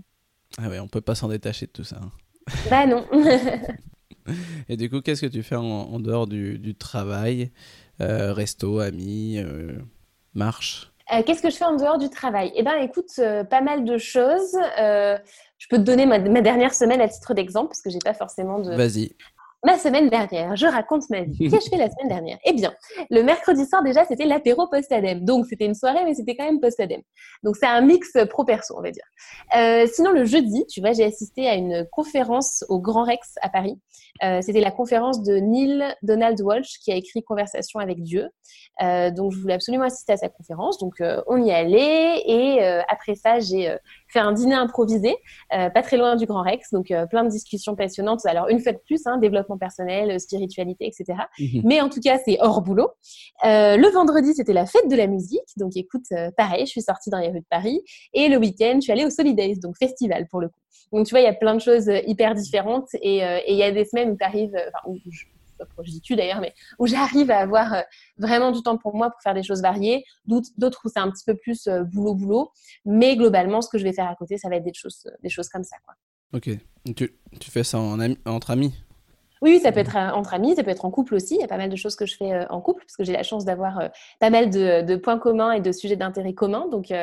Speaker 2: Ah ouais, on peut pas s'en détacher de tout ça. Hein.
Speaker 1: Bah non.
Speaker 2: et du coup, qu'est-ce que tu fais en, dehors du, du travail? Resto, amis, euh, marche
Speaker 1: euh, Qu'est-ce que je fais en dehors du travail? Eh bien, écoute, pas mal de choses. je peux te donner ma, ma, dernière semaine à titre d'exemple, parce que j'ai pas forcément de.
Speaker 2: Vas-y
Speaker 1: ma semaine dernière. Je raconte ma vie. Qu'ai-je fait la semaine dernière? Eh bien, le mercredi soir déjà, c'était l'apéro post-adem. Donc, c'était une soirée, mais c'était quand même post-adem. Donc, c'est un mix pro-perso, on va dire. Euh, sinon, le jeudi, tu vois, j'ai assisté à une conférence au Grand Rex à Paris. Euh, c'était la conférence de Neil Donald Walsh qui a écrit Conversation avec Dieu. Euh, donc, je voulais absolument assister à sa conférence. Donc, on y allait. Et après ça, j'ai fait un dîner improvisé, pas très loin du Grand Rex. Donc, plein de discussions passionnantes. Alors, une fois de plus, hein, développement personnel, euh, spiritualité, etc. Mhm. Mais en tout cas, c'est hors boulot. Euh, le vendredi, c'était la fête de la musique. Donc écoute, euh, pareil, je suis sortie dans les rues de Paris. Et le week-end, je suis allée au Solidays, donc festival pour le coup. Donc tu vois, il y a plein de choses hyper différentes. Et il y a des semaines où tu arrives, enfin, où je, je dis tu d'ailleurs, mais où j'arrive à avoir vraiment du temps pour moi pour faire des choses variées, d'autres où c'est un petit peu plus boulot boulot, mais globalement ce que je vais faire à côté, ça va être des choses, des choses comme ça quoi.
Speaker 2: Ok, tu, tu fais ça en entre amis?
Speaker 1: Oui, ça peut être euh, entre amis, ça peut être en couple aussi. Il y a pas mal de choses que je fais euh, en couple parce que j'ai la chance d'avoir euh, pas mal de, points communs et de sujets d'intérêt communs. Donc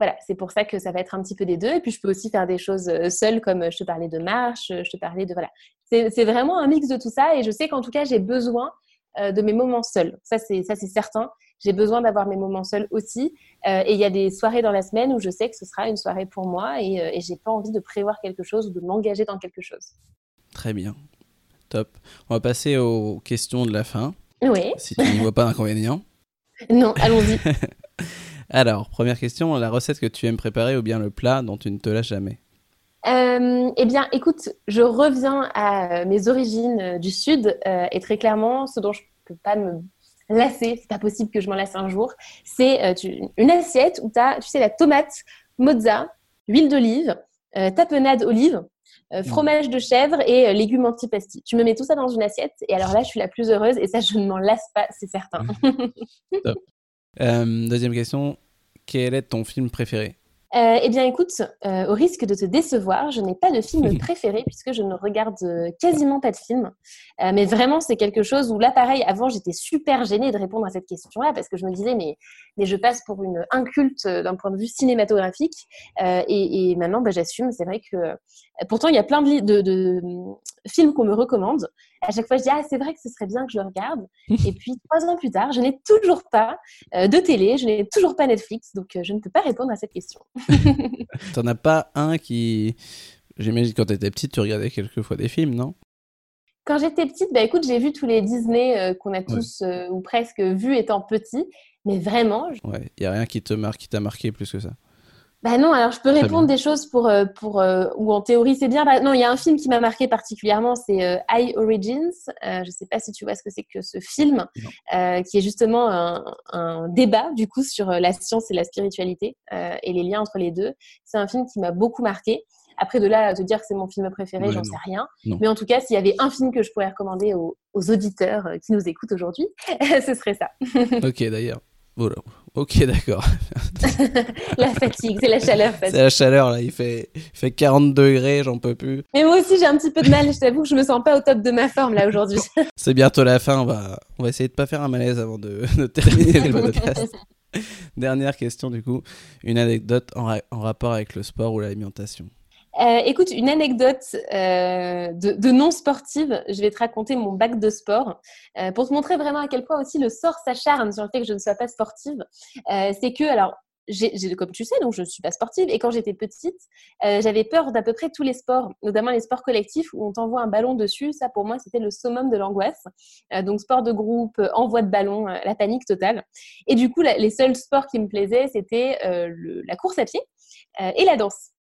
Speaker 1: voilà, c'est pour ça que ça va être un petit peu des deux. Et puis je peux aussi faire des choses seules comme je te parlais de marche, je te parlais de voilà. C'est vraiment un mix de tout ça et je sais qu'en tout cas j'ai besoin de mes moments seuls. Ça c'est ça c'est certain. J'ai besoin d'avoir mes moments seuls aussi. et il y a des soirées dans la semaine où je sais que ce sera une soirée pour moi et, et j'ai pas envie de prévoir quelque chose ou de m'engager dans quelque chose.
Speaker 2: Très bien. Top. On va passer aux questions de la fin.
Speaker 1: Oui.
Speaker 2: Si tu n'y vois pas d'inconvénient.
Speaker 1: Non, allons-y.
Speaker 2: Alors, première question, la recette que tu aimes préparer ou bien le plat dont tu ne te lasses jamais
Speaker 1: euh, eh bien, écoute, je reviens à mes origines euh, du Sud euh, et très clairement, ce dont je ne peux pas me lasser, c'est pas possible que je m'en lasse un jour, c'est une assiette où tu as, tu sais, la tomate, mozza, huile d'olive, tapenade olive. Fromage de chèvre et euh, légumes antipasti. Tu me mets tout ça dans une assiette et alors là, je suis la plus heureuse et ça, je ne m'en lasse pas, c'est certain.
Speaker 2: Euh, deuxième question, quel est ton film préféré?
Speaker 1: Euh, eh bien, écoute, euh, au risque de te décevoir, je n'ai pas de film préféré puisque je ne regarde euh, quasiment pas de films. mais vraiment, c'est quelque chose où là, pareil, avant, j'étais super gênée de répondre à cette question-là parce que je me disais, mais, mais je passe pour une inculte d'un point de vue cinématographique. Et, maintenant, bah, j'assume. C'est vrai que pourtant, il y a plein de, de, de films qu'on me recommande à chaque fois, je dis ah c'est vrai que ce serait bien que je le regarde. Et puis trois ans plus tard, je n'ai toujours pas euh, de télé, je n'ai toujours pas Netflix, donc euh, je ne peux pas répondre à cette question.
Speaker 2: T'en as pas un qui, j'imagine quand tu étais petite, tu regardais quelquefois des films, non?
Speaker 1: Quand j'étais petite, bah écoute, j'ai vu tous les Disney euh, qu'on a tous ou presque vus étant petit, mais vraiment.
Speaker 2: Ouais, il y a rien qui te marque, qui t'a marqué plus que ça?
Speaker 1: Bah non, alors je peux répondre des choses pour, euh, pour euh, ou en théorie c'est bien. Bah, non, il y a un film qui m'a marqué particulièrement, c'est euh, High Origins. je ne sais pas si tu vois ce que c'est que ce film, qui est justement un, débat du coup sur la science et la spiritualité et les liens entre les deux. C'est un film qui m'a beaucoup marqué. Après, de là à te dire que c'est mon film préféré, j'en sais rien. Mais en tout cas, s'il y avait un film que je pourrais recommander aux, aux auditeurs qui nous écoutent aujourd'hui, ce serait ça.
Speaker 2: ok, d'ailleurs. Voilà. Ok, d'accord.
Speaker 1: la fatigue, c'est la chaleur.
Speaker 2: C'est la chaleur, là. Il fait, il fait 40 degrés, j'en peux plus.
Speaker 1: Mais moi aussi, j'ai un petit peu de mal. Je t'avoue que je me sens pas au top de ma forme, là, aujourd'hui.
Speaker 2: c'est bientôt la fin. On va, on va essayer de pas faire un malaise avant de, de terminer le podcast. Dernière question, du coup. Une anecdote en, en rapport avec le sport ou l'alimentation.
Speaker 1: Euh, écoute, une anecdote euh, de, non sportive. Je vais te raconter mon bac de sport euh, pour te montrer vraiment à quel point aussi le sort s'acharne sur le fait que je ne sois pas sportive. c'est que, alors, j'ai, comme tu sais, donc je ne suis pas sportive. Et quand j'étais petite, j'avais peur d'à peu près tous les sports, notamment les sports collectifs où on t'envoie un ballon dessus. Ça, pour moi, c'était le summum de l'angoisse. donc, sport de groupe, envoi de ballon, la panique totale. Et du coup, les seuls sports qui me plaisaient, c'était la course à pied et la danse.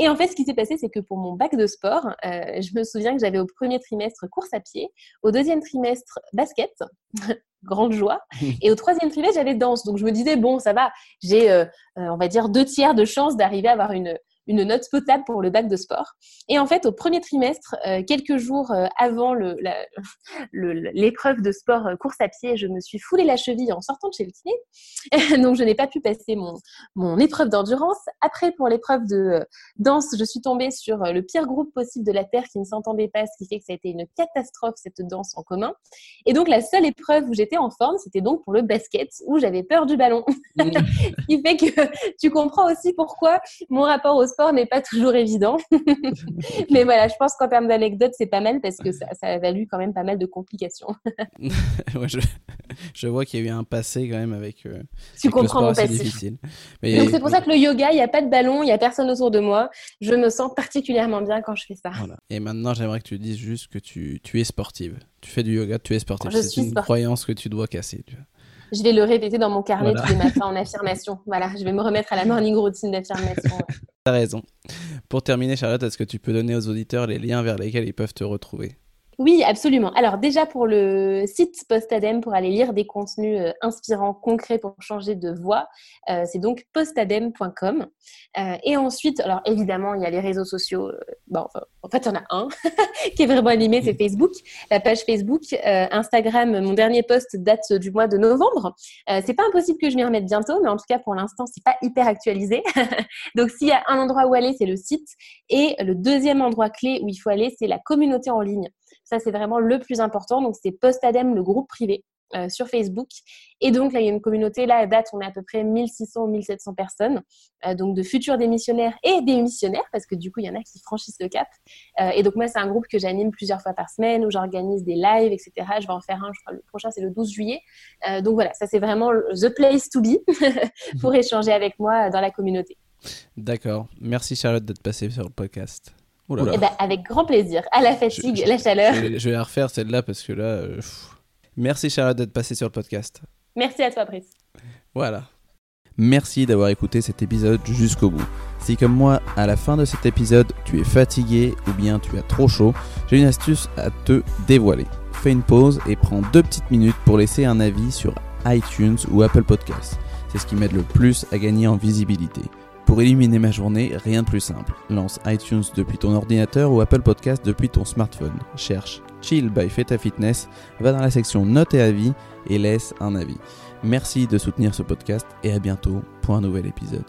Speaker 1: Et en fait, ce qui s'est passé, c'est que pour mon bac de sport, euh, je me souviens que j'avais au premier trimestre course à pied, au deuxième trimestre basket, grande joie, et au troisième trimestre, j'avais danse. Donc je me disais, bon, ça va, j'ai, euh, euh, on va dire, deux tiers de chance d'arriver à avoir une, une note potable pour le bac de sport. Et en fait, au premier trimestre, euh, quelques jours euh, avant l'épreuve de sport euh, course à pied, je me suis foulé la cheville en sortant de chez le kiné. Donc, je n'ai pas pu passer mon, mon épreuve d'endurance. Après, pour l'épreuve de danse, je suis tombée sur le pire groupe possible de la Terre qui ne s'entendait pas, ce qui fait que ça a été une catastrophe, cette danse en commun. Et donc, la seule épreuve où j'étais en forme, c'était donc pour le basket, où j'avais peur du ballon. Mmh. ce qui fait que tu comprends aussi pourquoi mon rapport au sport n'est pas toujours évident. Mais voilà, je pense qu'en termes d'anecdotes, c'est pas mal parce que ça, ça, a valu quand même pas mal de complications.
Speaker 2: je, vois qu'il y a eu un passé quand même avec. Euh,
Speaker 1: tu comprends mon passé. difficile. Donc c'est pour ça que le yoga, il n'y a pas de ballon, il n'y a personne autour de moi. Je me sens particulièrement bien quand je fais ça.
Speaker 2: Et maintenant, j'aimerais que tu dises juste que tu, tu es sportive. Tu fais du yoga, tu es sportive. C'est une croyance que tu dois casser. Tu vois
Speaker 1: je vais le répéter dans mon carnet tous les matins en affirmation. Voilà, je vais me remettre à la morning routine d'affirmation.
Speaker 2: T'as raison. Pour terminer, Charlotte, est-ce que tu peux donner aux auditeurs les liens vers lesquels ils peuvent te retrouver?
Speaker 1: Oui, absolument. Alors déjà pour le site Postadem, pour aller lire des contenus euh, inspirants, concrets pour changer de voix, euh, c'est donc postadem.com. Euh, et ensuite, alors évidemment, il y a les réseaux sociaux. bon, en fait, il y en a un qui est vraiment animé, c'est Facebook, la page Facebook, Instagram. Mon dernier post date du mois de novembre. c'est pas impossible que je m'y remette bientôt, mais en tout cas pour l'instant, c'est pas hyper actualisé. donc s'il y a un endroit où aller, c'est le site. Et le deuxième endroit clé où il faut aller, c'est la communauté en ligne. Ça, c'est vraiment le plus important. Donc, c'est Postadem, le groupe privé. Euh, sur Facebook. Et donc, là, il y a une communauté, là, à date, on est à peu près 1600 ou 1700 personnes, euh, donc de futurs démissionnaires et des missionnaires, parce que du coup, il y en a qui franchissent le cap. Euh, et donc, moi, c'est un groupe que j'anime plusieurs fois par semaine, où j'organise des lives, etc. Je vais en faire un, je crois, le prochain, c'est le 12 juillet. donc, voilà, ça, c'est vraiment the place to be pour échanger avec moi dans la communauté.
Speaker 2: D'accord. Merci, Charlotte, d'être passée sur le podcast.
Speaker 1: Eh ben, avec grand plaisir. À la fatigue, la chaleur.
Speaker 2: Je, vais la refaire celle-là parce que là. Euh, merci Charlotte d'être passée sur le podcast.
Speaker 1: Merci à toi, Brice.
Speaker 2: Voilà. Merci d'avoir écouté cet épisode jusqu'au bout. Si comme moi, à la fin de cet épisode, tu es fatigué ou bien tu as trop chaud, j'ai une astuce à te dévoiler. Fais une pause et prends deux petites minutes pour laisser un avis sur iTunes ou Apple Podcasts. C'est ce qui m'aide le plus à gagner en visibilité. Pour éliminer ma journée, rien de plus simple. Lance iTunes depuis ton ordinateur ou Apple Podcast depuis ton smartphone. Cherche Chill by Feta Fitness, va dans la section Notes et avis et laisse un avis. Merci de soutenir ce podcast et à bientôt pour un nouvel épisode.